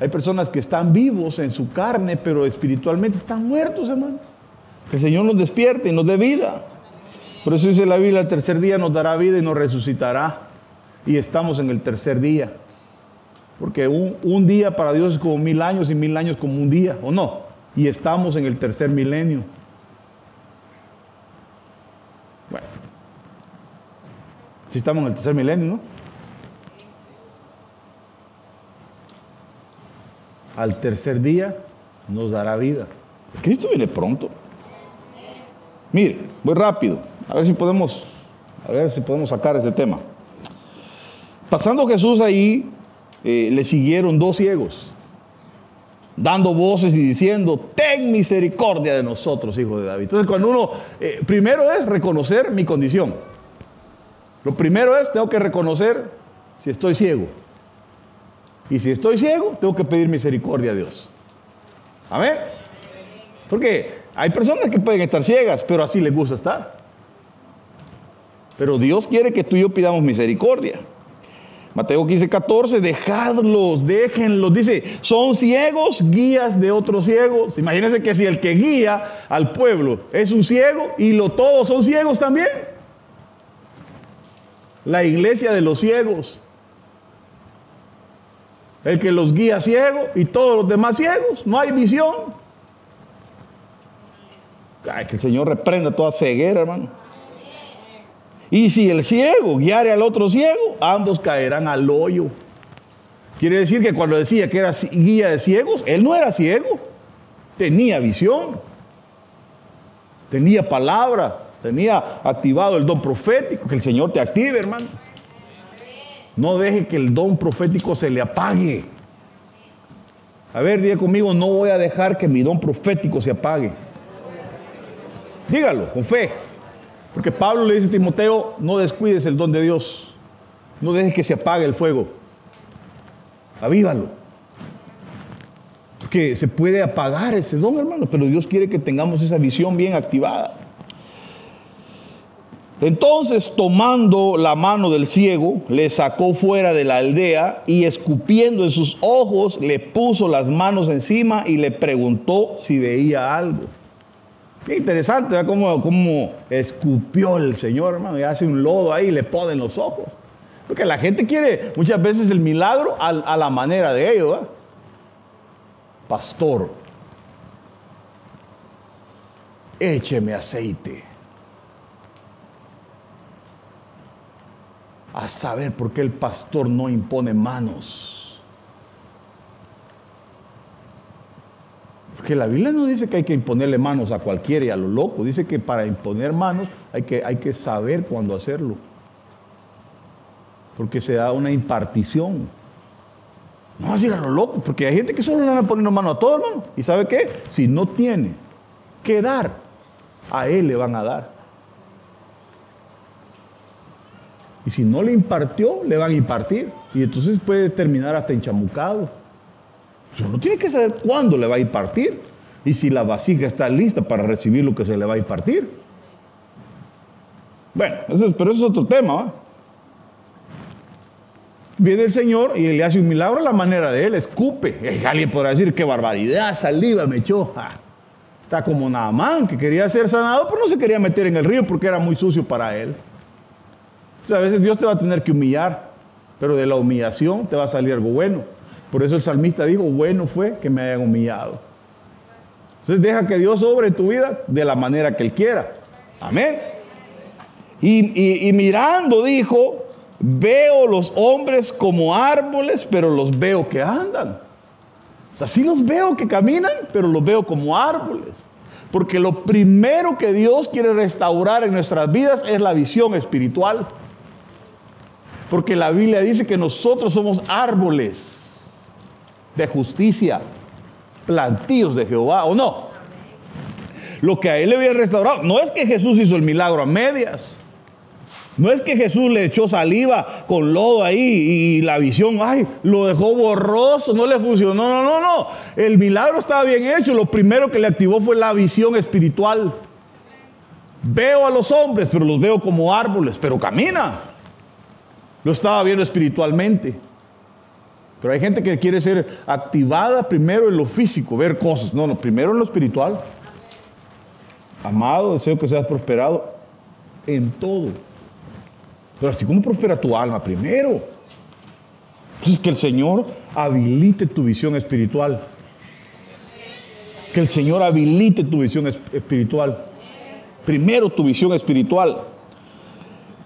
Hay personas que están vivos en su carne, pero espiritualmente están muertos, hermano. Que el Señor nos despierte y nos dé vida. Por eso dice la Biblia, el tercer día nos dará vida y nos resucitará. Y estamos en el tercer día. Porque un, un día para Dios es como mil años y mil años como un día, ¿o no? Y estamos en el tercer milenio. Bueno, si estamos en el tercer milenio, ¿no? al tercer día nos dará vida. Cristo viene pronto. Mire, voy rápido, a ver si podemos, a ver si podemos sacar ese tema. Pasando Jesús ahí, eh, le siguieron dos ciegos, dando voces y diciendo, ten misericordia de nosotros, hijo de David. Entonces, cuando uno, eh, primero es reconocer mi condición. Lo primero es, tengo que reconocer si estoy ciego. Y si estoy ciego, tengo que pedir misericordia a Dios. Amén. Porque hay personas que pueden estar ciegas, pero así les gusta estar. Pero Dios quiere que tú y yo pidamos misericordia. Mateo 15, 14, dejadlos, déjenlos. Dice, son ciegos, guías de otros ciegos. Imagínense que si el que guía al pueblo es un ciego y lo, todos son ciegos también. La iglesia de los ciegos el que los guía ciego y todos los demás ciegos, no hay visión. Ay, que el Señor reprenda toda ceguera, hermano. Y si el ciego guiare al otro ciego, ambos caerán al hoyo. Quiere decir que cuando decía que era guía de ciegos, él no era ciego, tenía visión, tenía palabra, tenía activado el don profético, que el Señor te active, hermano. No deje que el don profético se le apague. A ver, diga conmigo, no voy a dejar que mi don profético se apague. Dígalo, con fe. Porque Pablo le dice a Timoteo, no descuides el don de Dios. No dejes que se apague el fuego. Avívalo. Porque se puede apagar ese don, hermano, pero Dios quiere que tengamos esa visión bien activada. Entonces, tomando la mano del ciego, le sacó fuera de la aldea y escupiendo en sus ojos, le puso las manos encima y le preguntó si veía algo. Qué interesante, ¿verdad? Cómo, escupió el Señor, hermano, y hace un lodo ahí y le pone en los ojos. Porque la gente quiere muchas veces el milagro a, a la manera de ellos. ¿verdad? Pastor, écheme aceite. a saber por qué el pastor no impone manos. Porque la Biblia no dice que hay que imponerle manos a cualquiera y a lo loco. Dice que para imponer manos hay que, hay que saber cuándo hacerlo. Porque se da una impartición. No así a lo loco, porque hay gente que solo le van a poner mano a todo, hermano. ¿Y sabe qué? Si no tiene que dar, a él le van a dar. Y si no le impartió, le van a impartir. Y entonces puede terminar hasta enchamucado. Uno tiene que saber cuándo le va a impartir. Y si la vasija está lista para recibir lo que se le va a impartir. Bueno, pero eso es otro tema. Viene el Señor y le hace un milagro a la manera de él, escupe. alguien podrá decir, qué barbaridad, saliva me echó. Ah, está como Naamán, que quería ser sanado, pero no se quería meter en el río porque era muy sucio para él a veces Dios te va a tener que humillar, pero de la humillación te va a salir algo bueno. Por eso el salmista dijo, bueno fue que me hayan humillado. Entonces deja que Dios obre en tu vida de la manera que Él quiera. Amén. Y, y mirando dijo, veo los hombres como árboles, pero los veo que andan. O sea, sí los veo que caminan, pero los veo como árboles. Porque lo primero que Dios quiere restaurar en nuestras vidas es la visión espiritual. Porque la Biblia dice que nosotros somos árboles de justicia, plantíos de Jehová, ¿o no? lo que a él le había restaurado. No es que Jesús hizo el milagro a medias. No es que Jesús le echó saliva con lodo ahí y la visión, ay, lo dejó borroso, no le funcionó. No, no, no. El milagro estaba bien hecho. Lo primero que le activó fue la visión espiritual. Veo a los hombres, pero los veo como árboles, pero camina. Lo estaba viendo espiritualmente. Pero hay gente que quiere ser activada primero en lo físico, ver cosas. No, no, primero en lo espiritual. Amado, deseo que seas prosperado en todo. Pero así como prospera tu alma primero. Entonces que el Señor habilite tu visión espiritual. Que el Señor habilite tu visión espiritual. Primero tu visión espiritual.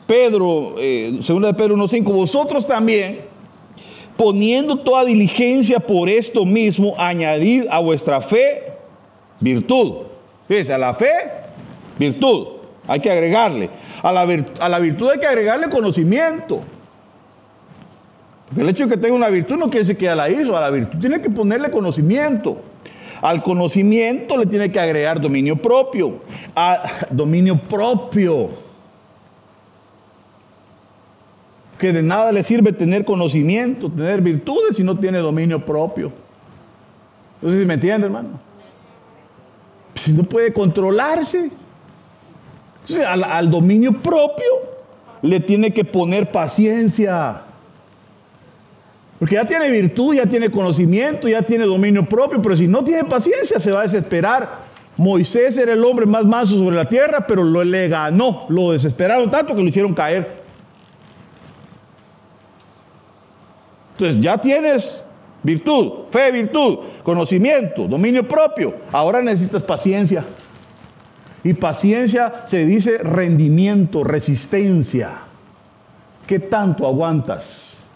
Pedro, eh, segunda de Pedro 1.5, vosotros también, poniendo toda diligencia por esto mismo, añadid a vuestra fe virtud. Fíjense, a la fe, virtud. Hay que agregarle. A la, a la virtud hay que agregarle conocimiento. Porque el hecho de que tenga una virtud no quiere decir que ya la hizo. A la virtud tiene que ponerle conocimiento. Al conocimiento le tiene que agregar dominio propio. A, dominio propio. Que de nada le sirve tener conocimiento, tener virtudes si no tiene dominio propio. No sé si me entiende, hermano. Si no puede controlarse. Entonces, al, al dominio propio le tiene que poner paciencia. Porque ya tiene virtud, ya tiene conocimiento, ya tiene dominio propio, pero si no tiene paciencia se va a desesperar. Moisés era el hombre más manso sobre la tierra, pero lo le ganó, lo desesperaron tanto que lo hicieron caer. Entonces ya tienes virtud, fe, virtud, conocimiento, dominio propio. Ahora necesitas paciencia. Y paciencia se dice rendimiento, resistencia. ¿Qué tanto aguantas?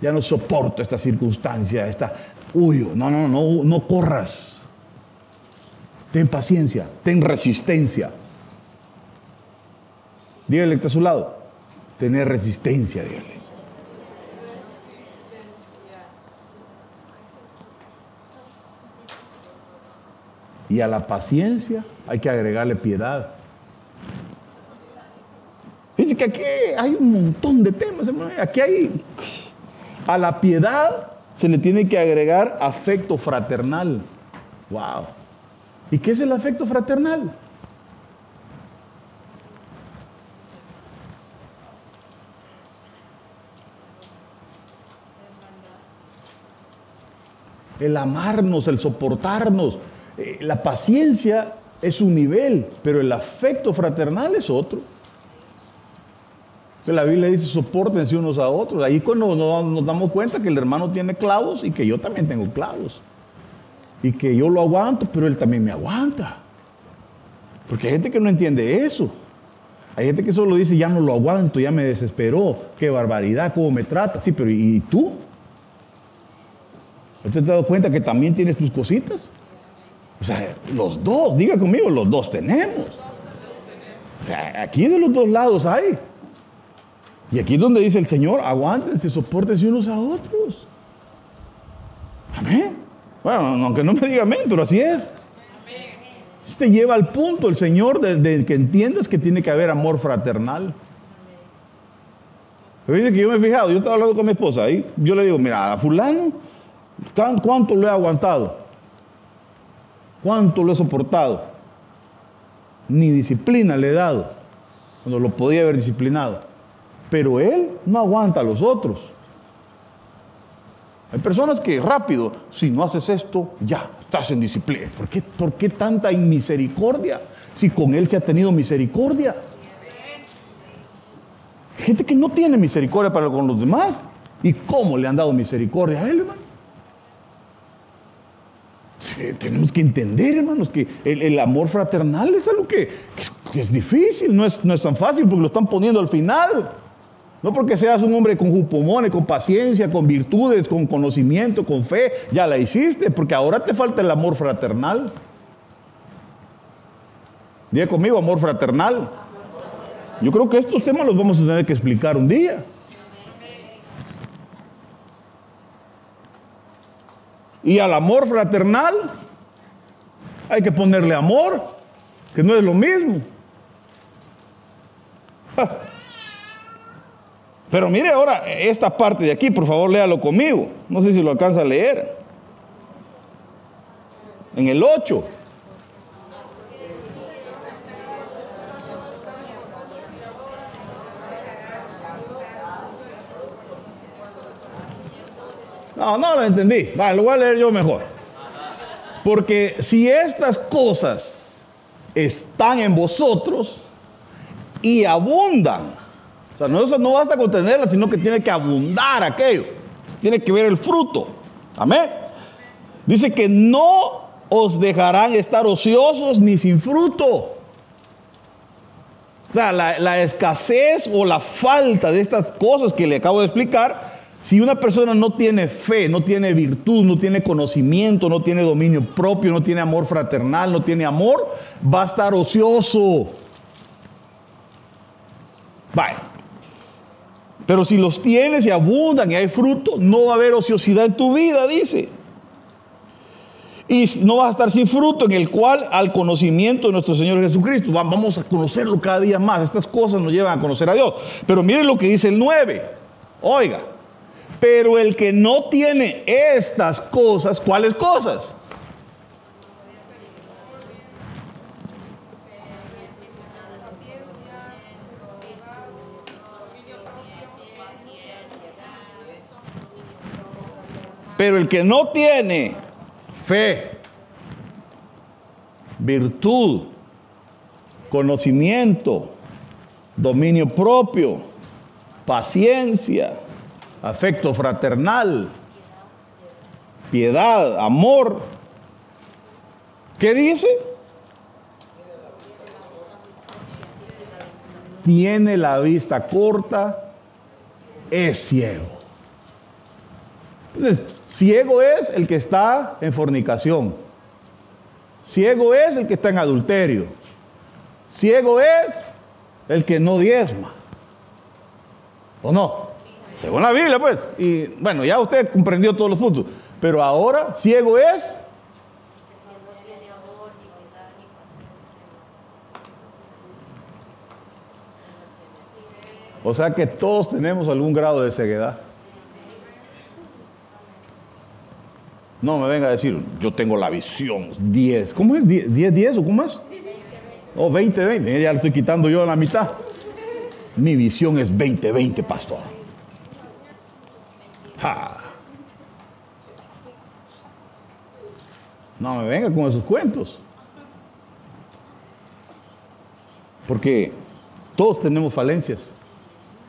Ya no soporto esta circunstancia, esta huyo. No, no, no, no corras. Ten paciencia, ten resistencia. Dígale que está a su lado tener resistencia, dígale. Y a la paciencia hay que agregarle piedad. Dice que aquí hay un montón de temas. Aquí hay. A la piedad se le tiene que agregar afecto fraternal. ¡Wow! ¿Y qué es el afecto fraternal? El amarnos, el soportarnos. Eh, la paciencia es un nivel, pero el afecto fraternal es otro. La Biblia dice, soportense unos a otros. Ahí cuando nos damos cuenta que el hermano tiene clavos y que yo también tengo clavos. Y que yo lo aguanto, pero él también me aguanta. Porque hay gente que no entiende eso. Hay gente que solo dice, ya no lo aguanto, ya me desesperó, qué barbaridad, cómo me trata. Sí, pero ¿y tú? ¿Te has dado cuenta que también tienes tus cositas? O sea, los dos, diga conmigo, los dos tenemos. O sea, aquí de los dos lados hay. Y aquí es donde dice el Señor, aguántense, soportense unos a otros. Amén. Bueno, aunque no me diga amén, pero así es. Te lleva al punto el Señor de, que entiendas que tiene que haber amor fraternal. Pero dice que yo me he fijado, yo estaba hablando con mi esposa, ahí yo le digo, mira, a fulano ¿Cuánto lo he aguantado? ¿Cuánto lo he soportado? Ni disciplina le he dado, cuando lo podía haber disciplinado. Pero él no aguanta a los otros. Hay personas que rápido, si no haces esto, ya, estás en disciplina. ¿Por qué, ¿Por qué tanta inmisericordia? Si con él se ha tenido misericordia. Gente que no tiene misericordia para con los demás. ¿Y cómo le han dado misericordia a él, hermano? Tenemos que entender, hermanos, que el, amor fraternal es algo que, es difícil, no es, no es, tan fácil porque lo están poniendo al final. No porque seas un hombre con jupomone, con paciencia, con virtudes, con conocimiento, con fe, ya la hiciste, porque ahora te falta el amor fraternal. Diga conmigo, amor fraternal. Yo creo que estos temas los vamos a tener que explicar un día. Y al amor fraternal Hay que ponerle amor, que no es lo mismo. Pero mire ahora esta parte de aquí, por favor léalo conmigo. No sé si lo alcanza a leer. En el 8. No, no lo entendí. Vale, lo voy a leer yo mejor. Porque si estas cosas están en vosotros y abundan, o sea, no, no basta con tenerlas, sino que tiene que abundar aquello. Tiene que ver el fruto. Amén. Dice que no os dejarán estar ociosos ni sin fruto. O sea, la, escasez o la falta de estas cosas que le acabo de explicar, si una persona no tiene fe, no tiene virtud, no tiene conocimiento, no tiene dominio propio, no tiene amor fraternal, no tiene amor, va a estar ocioso. Vaya. Pero si los tienes y abundan y hay fruto, no va a haber ociosidad en tu vida, dice. Y no vas a estar sin fruto en el cual al conocimiento de nuestro Señor Jesucristo. Vamos a conocerlo cada día más. Estas cosas nos llevan a conocer a Dios. Pero miren lo que dice el 9. Oiga, pero el que no tiene estas cosas, ¿cuáles cosas? Pero el que no tiene fe, virtud, conocimiento, dominio propio, paciencia, afecto fraternal, piedad, amor. ¿Qué dice? Tiene la vista corta, es ciego. Entonces, ciego es el que está en fornicación. Ciego es el que está en adulterio. Ciego es el que no diezma. ¿O no? Según la Biblia, pues. Y bueno, ya usted comprendió todos los puntos. Pero ahora, ciego es. O sea que todos tenemos algún grado de ceguedad. No me venga a decir, yo tengo la visión 10. ¿Cómo es? ¿10, 10, o cómo es? O 20, 20. Ya le estoy quitando yo la mitad. Mi visión es 20, 20, pastor. No me venga con esos cuentos. Porque todos tenemos falencias.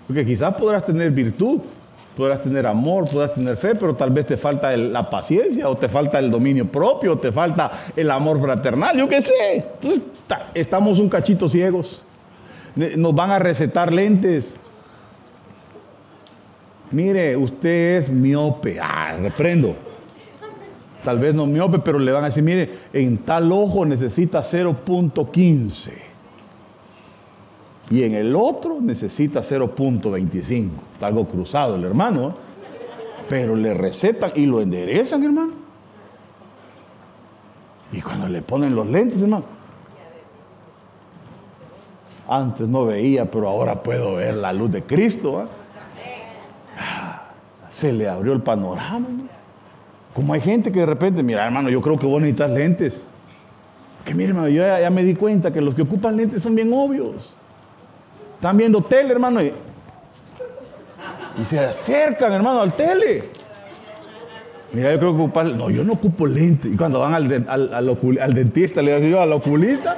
Porque quizás podrás tener virtud, podrás tener amor, podrás tener fe, pero tal vez te falta la paciencia, o te falta el dominio propio, o te falta el amor fraternal, yo qué sé. Entonces estamos un cachito ciegos. Nos van a recetar lentes mire, usted es miope. Ah, reprendo. Tal vez no miope, pero le van a decir, mire, en tal ojo necesita 0.15. Y en el otro necesita 0.25. Está algo cruzado el hermano. ¿eh? Pero le recetan y lo enderezan, hermano. Y cuando le ponen los lentes, hermano. Antes no veía, pero ahora puedo ver la luz de Cristo. ¿eh? Se le abrió el panorama. Como hay gente que de repente, mira hermano, yo creo que vos necesitas lentes. Que mire hermano, yo ya, me di cuenta que los que ocupan lentes son bien obvios. Están viendo tele, hermano, y, se acercan, hermano, al tele. Mira, yo creo que ocupar, no, yo no ocupo lentes. Y cuando van al, al, dentista, le digo al oculista,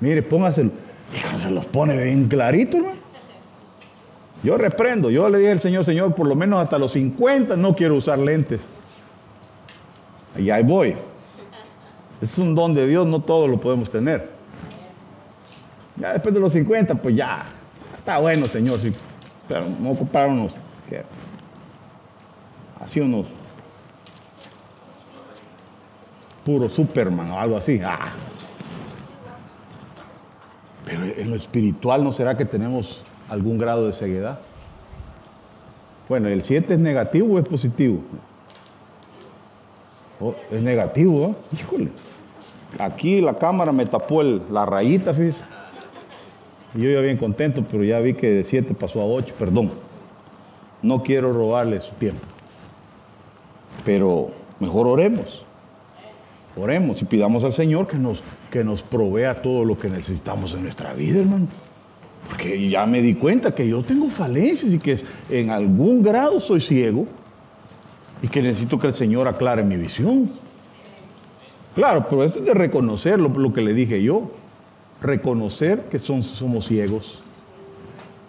mire, póngaselo. Y se los pone bien clarito, hermano. Yo reprendo, yo le dije al Señor, Señor, por lo menos hasta los 50 no quiero usar lentes. Y ahí voy. Es un don de Dios, no todo lo podemos tener. Ya después de los 50, pues ya, está bueno, Señor, sí. Pero no ocupar unos, ¿qué? así unos puro Superman o algo así. Ah. Pero en lo espiritual, ¿no será que tenemos algún grado de ceguedad. Bueno, ¿el 7 es negativo o es positivo? Oh, es negativo, ¿eh? Híjole. Aquí la cámara me tapó la rayita, fíjese. Yo ya bien contento, pero ya vi que de 7 pasó a 8, perdón. No quiero robarle su tiempo. Pero mejor oremos. Oremos y pidamos al Señor que nos, que nos provea todo lo que necesitamos en nuestra vida, hermano. Porque ya me di cuenta que yo tengo falencias y que en algún grado soy ciego y que necesito que el Señor aclare mi visión. Claro, pero esto es de reconocer lo, que le dije yo. Reconocer que somos ciegos.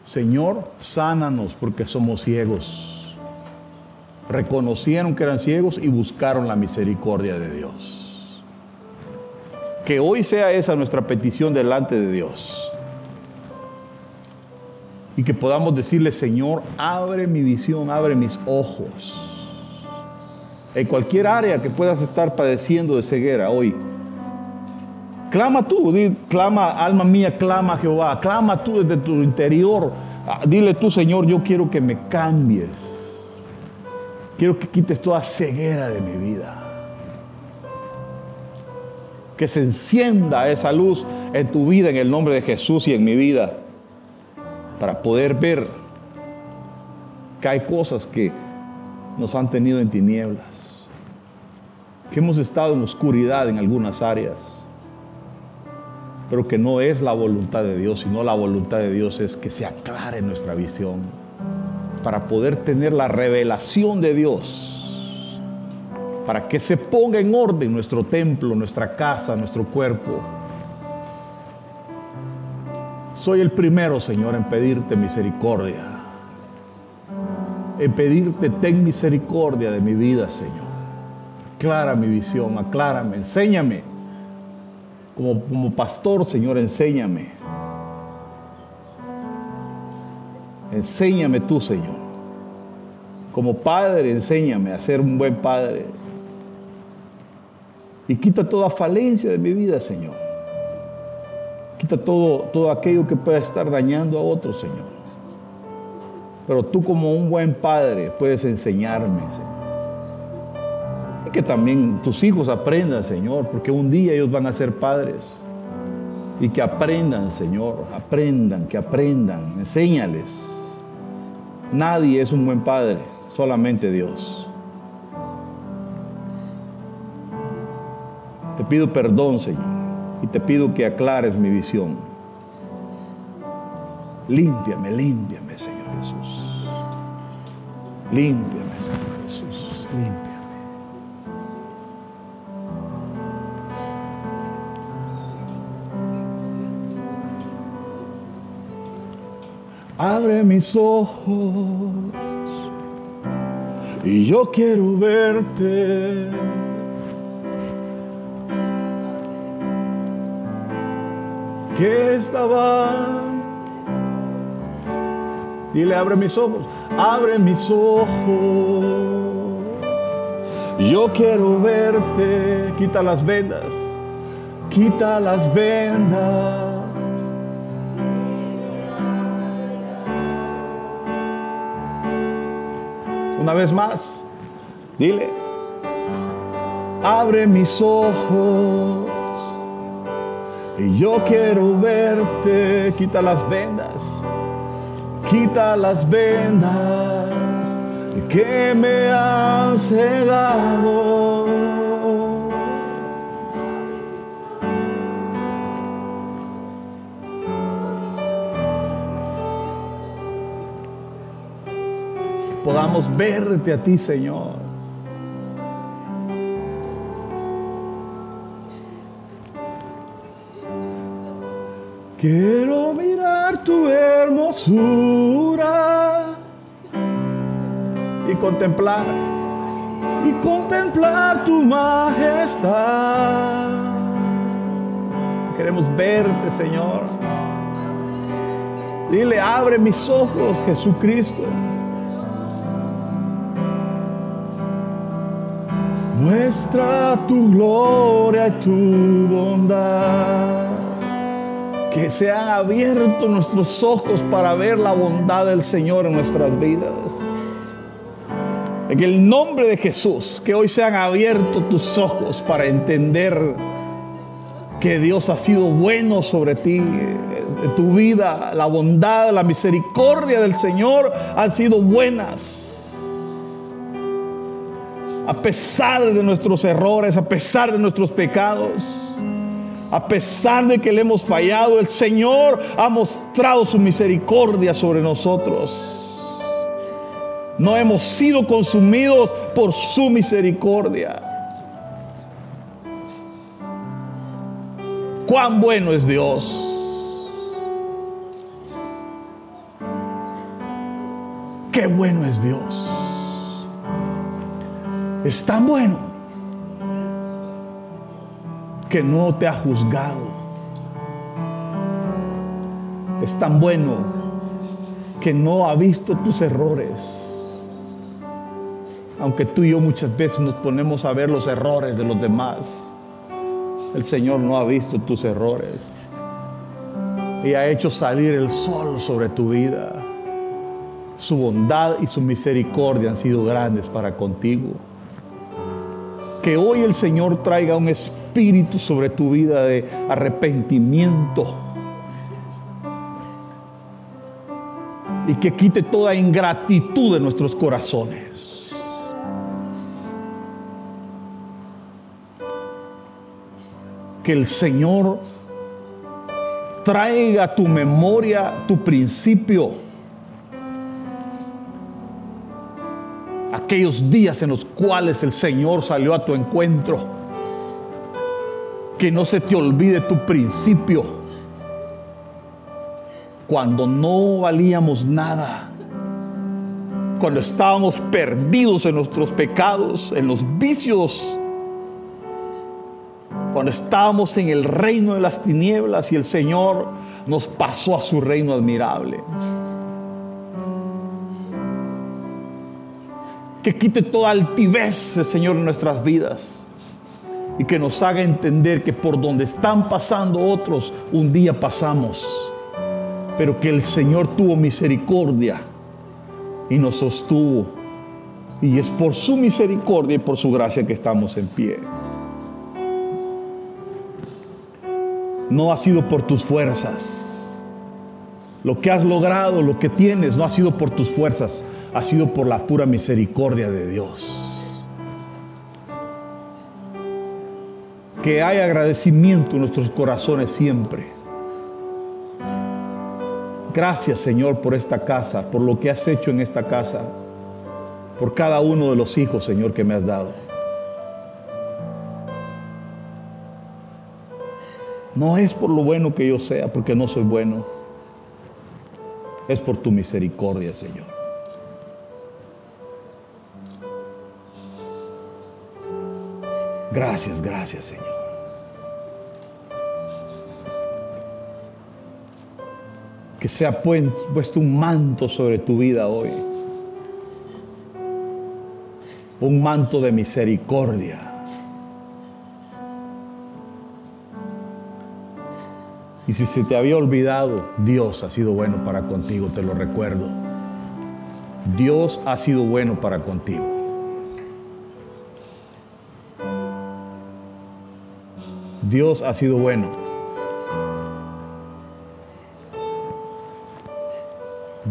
Señor, sánanos porque somos ciegos. Reconocieron que eran ciegos y buscaron la misericordia de Dios. Que hoy sea esa nuestra petición delante de Dios. Y que podamos decirle, Señor, abre mi visión, abre mis ojos en cualquier área que puedas estar padeciendo de ceguera hoy. Clama tú, clama, alma mía, clama Jehová, clama tú desde tu interior. Ah, dile tú, Señor, yo quiero que me cambies. Quiero que quites toda ceguera de mi vida. Que se encienda esa luz en tu vida, en el nombre de Jesús y en mi vida, para poder ver que hay cosas que nos han tenido en tinieblas, que hemos estado en oscuridad en algunas áreas, pero que no es la voluntad de Dios, sino la voluntad de Dios es que se aclare nuestra visión para poder tener la revelación de Dios, para que se ponga en orden nuestro templo, nuestra casa, nuestro cuerpo. Soy el primero, Señor, en pedirte misericordia en pedirte, ten misericordia de mi vida, Señor. Aclara mi visión, aclárame, enséñame. Como, como pastor, Señor, enséñame. Enséñame tú, Señor. Como padre, enséñame a ser un buen padre. Y quita toda falencia de mi vida, Señor. Quita todo, todo aquello que pueda estar dañando a otros, Señor. Pero tú como un buen padre puedes enseñarme, Señor. Y que también tus hijos aprendan, Señor, porque un día ellos van a ser padres. Y que aprendan, Señor, aprendan, que aprendan, enséñales. Nadie es un buen padre, solamente Dios. Te pido perdón, Señor, y te pido que aclares mi visión. Límpiame, límpiame, Señor. Jesús. Límpiame, Señor Jesús. Límpiame. Abre mis ojos y yo quiero verte. Que Dile, abre mis ojos, abre mis ojos. Yo quiero verte, quita las vendas, quita las vendas. Una vez más, dile, abre mis ojos. Y yo quiero verte, quita las vendas quita las vendas que me han cegado. Podamos verte a ti, Señor. Quiero mirar tu hermosura y contemplar, y contemplar tu majestad. Queremos verte, Señor. Dile, abre mis ojos, Jesucristo. Muestra tu gloria y tu bondad que se han abierto nuestros ojos para ver la bondad del Señor en nuestras vidas. En el nombre de Jesús, que hoy sean abiertos tus ojos para entender que Dios ha sido bueno sobre ti, tu vida, la bondad, la misericordia del Señor han sido buenas. A pesar de nuestros errores, a pesar de nuestros pecados, a pesar de que le hemos fallado, el Señor ha mostrado su misericordia sobre nosotros. No hemos sido consumidos por su misericordia. Cuán bueno es Dios. Qué bueno es Dios. Es tan bueno que no te ha juzgado. Es tan bueno que no ha visto tus errores. Aunque tú y yo muchas veces nos ponemos a ver los errores de los demás, el Señor no ha visto tus errores y ha hecho salir el sol sobre tu vida. Su bondad y su misericordia han sido grandes para contigo. Que hoy el Señor traiga un espíritu sobre tu vida de arrepentimiento. Y que quite toda ingratitud de nuestros corazones. Que el Señor traiga tu memoria tu principio aquellos días en los cuales el Señor salió a tu encuentro. Que no se te olvide tu principio. Cuando no valíamos nada. Cuando estábamos perdidos en nuestros pecados, en los vicios. Cuando estábamos en el reino de las tinieblas y el Señor nos pasó a su reino admirable. que quite toda altivez, Señor, en nuestras vidas. Y que nos haga entender que por donde están pasando otros, un día pasamos. Pero que el Señor tuvo misericordia y nos sostuvo. Y es por su misericordia y por su gracia que estamos en pie. No ha sido por tus fuerzas. Lo que has logrado, lo que tienes, no ha sido por tus fuerzas, ha sido por la pura misericordia de Dios. Que hay agradecimiento en nuestros corazones siempre. Gracias Señor por esta casa, por lo que has hecho en esta casa, por cada uno de los hijos Señor que me has dado. No es por lo bueno que yo sea, porque no soy bueno. Es por tu misericordia, Señor. Gracias, gracias Señor. Que sea puesto un manto sobre tu vida hoy. Un manto de misericordia. Y si se te había olvidado, Dios ha sido bueno para contigo, te lo recuerdo. Dios ha sido bueno para contigo. Dios ha sido bueno.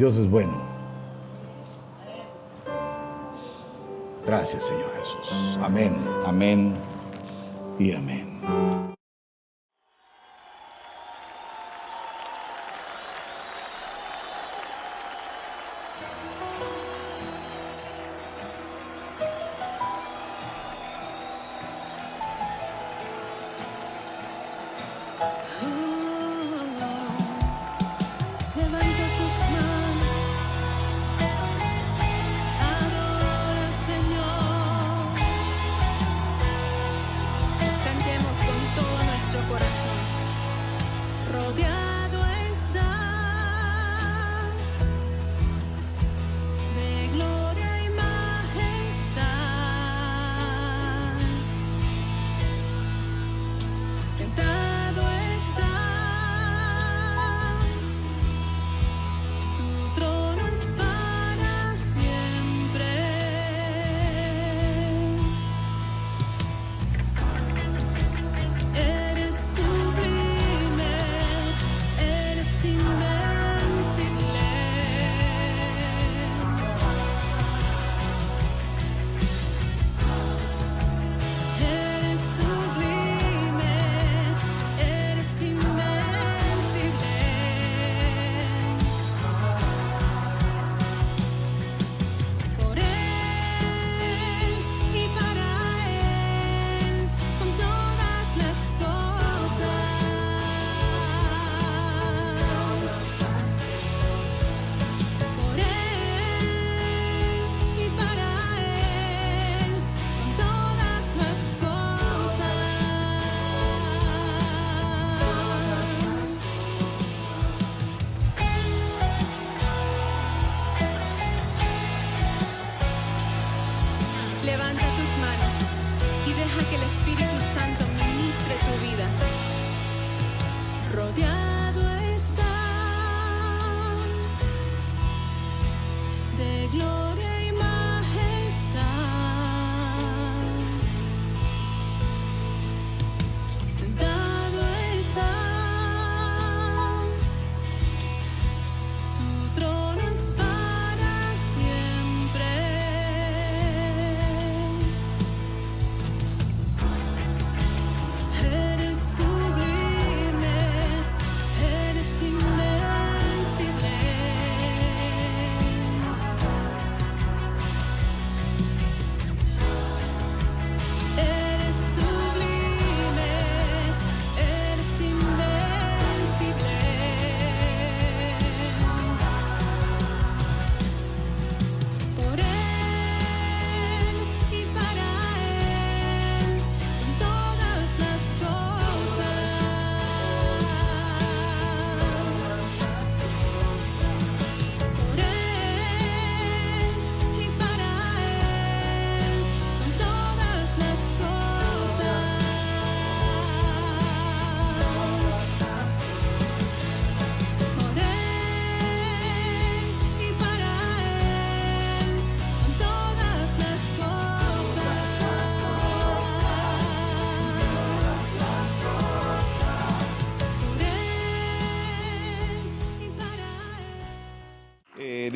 Dios es bueno. Gracias Señor Jesús. Amén, amén y amén.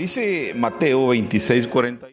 Dice Mateo 26, 40.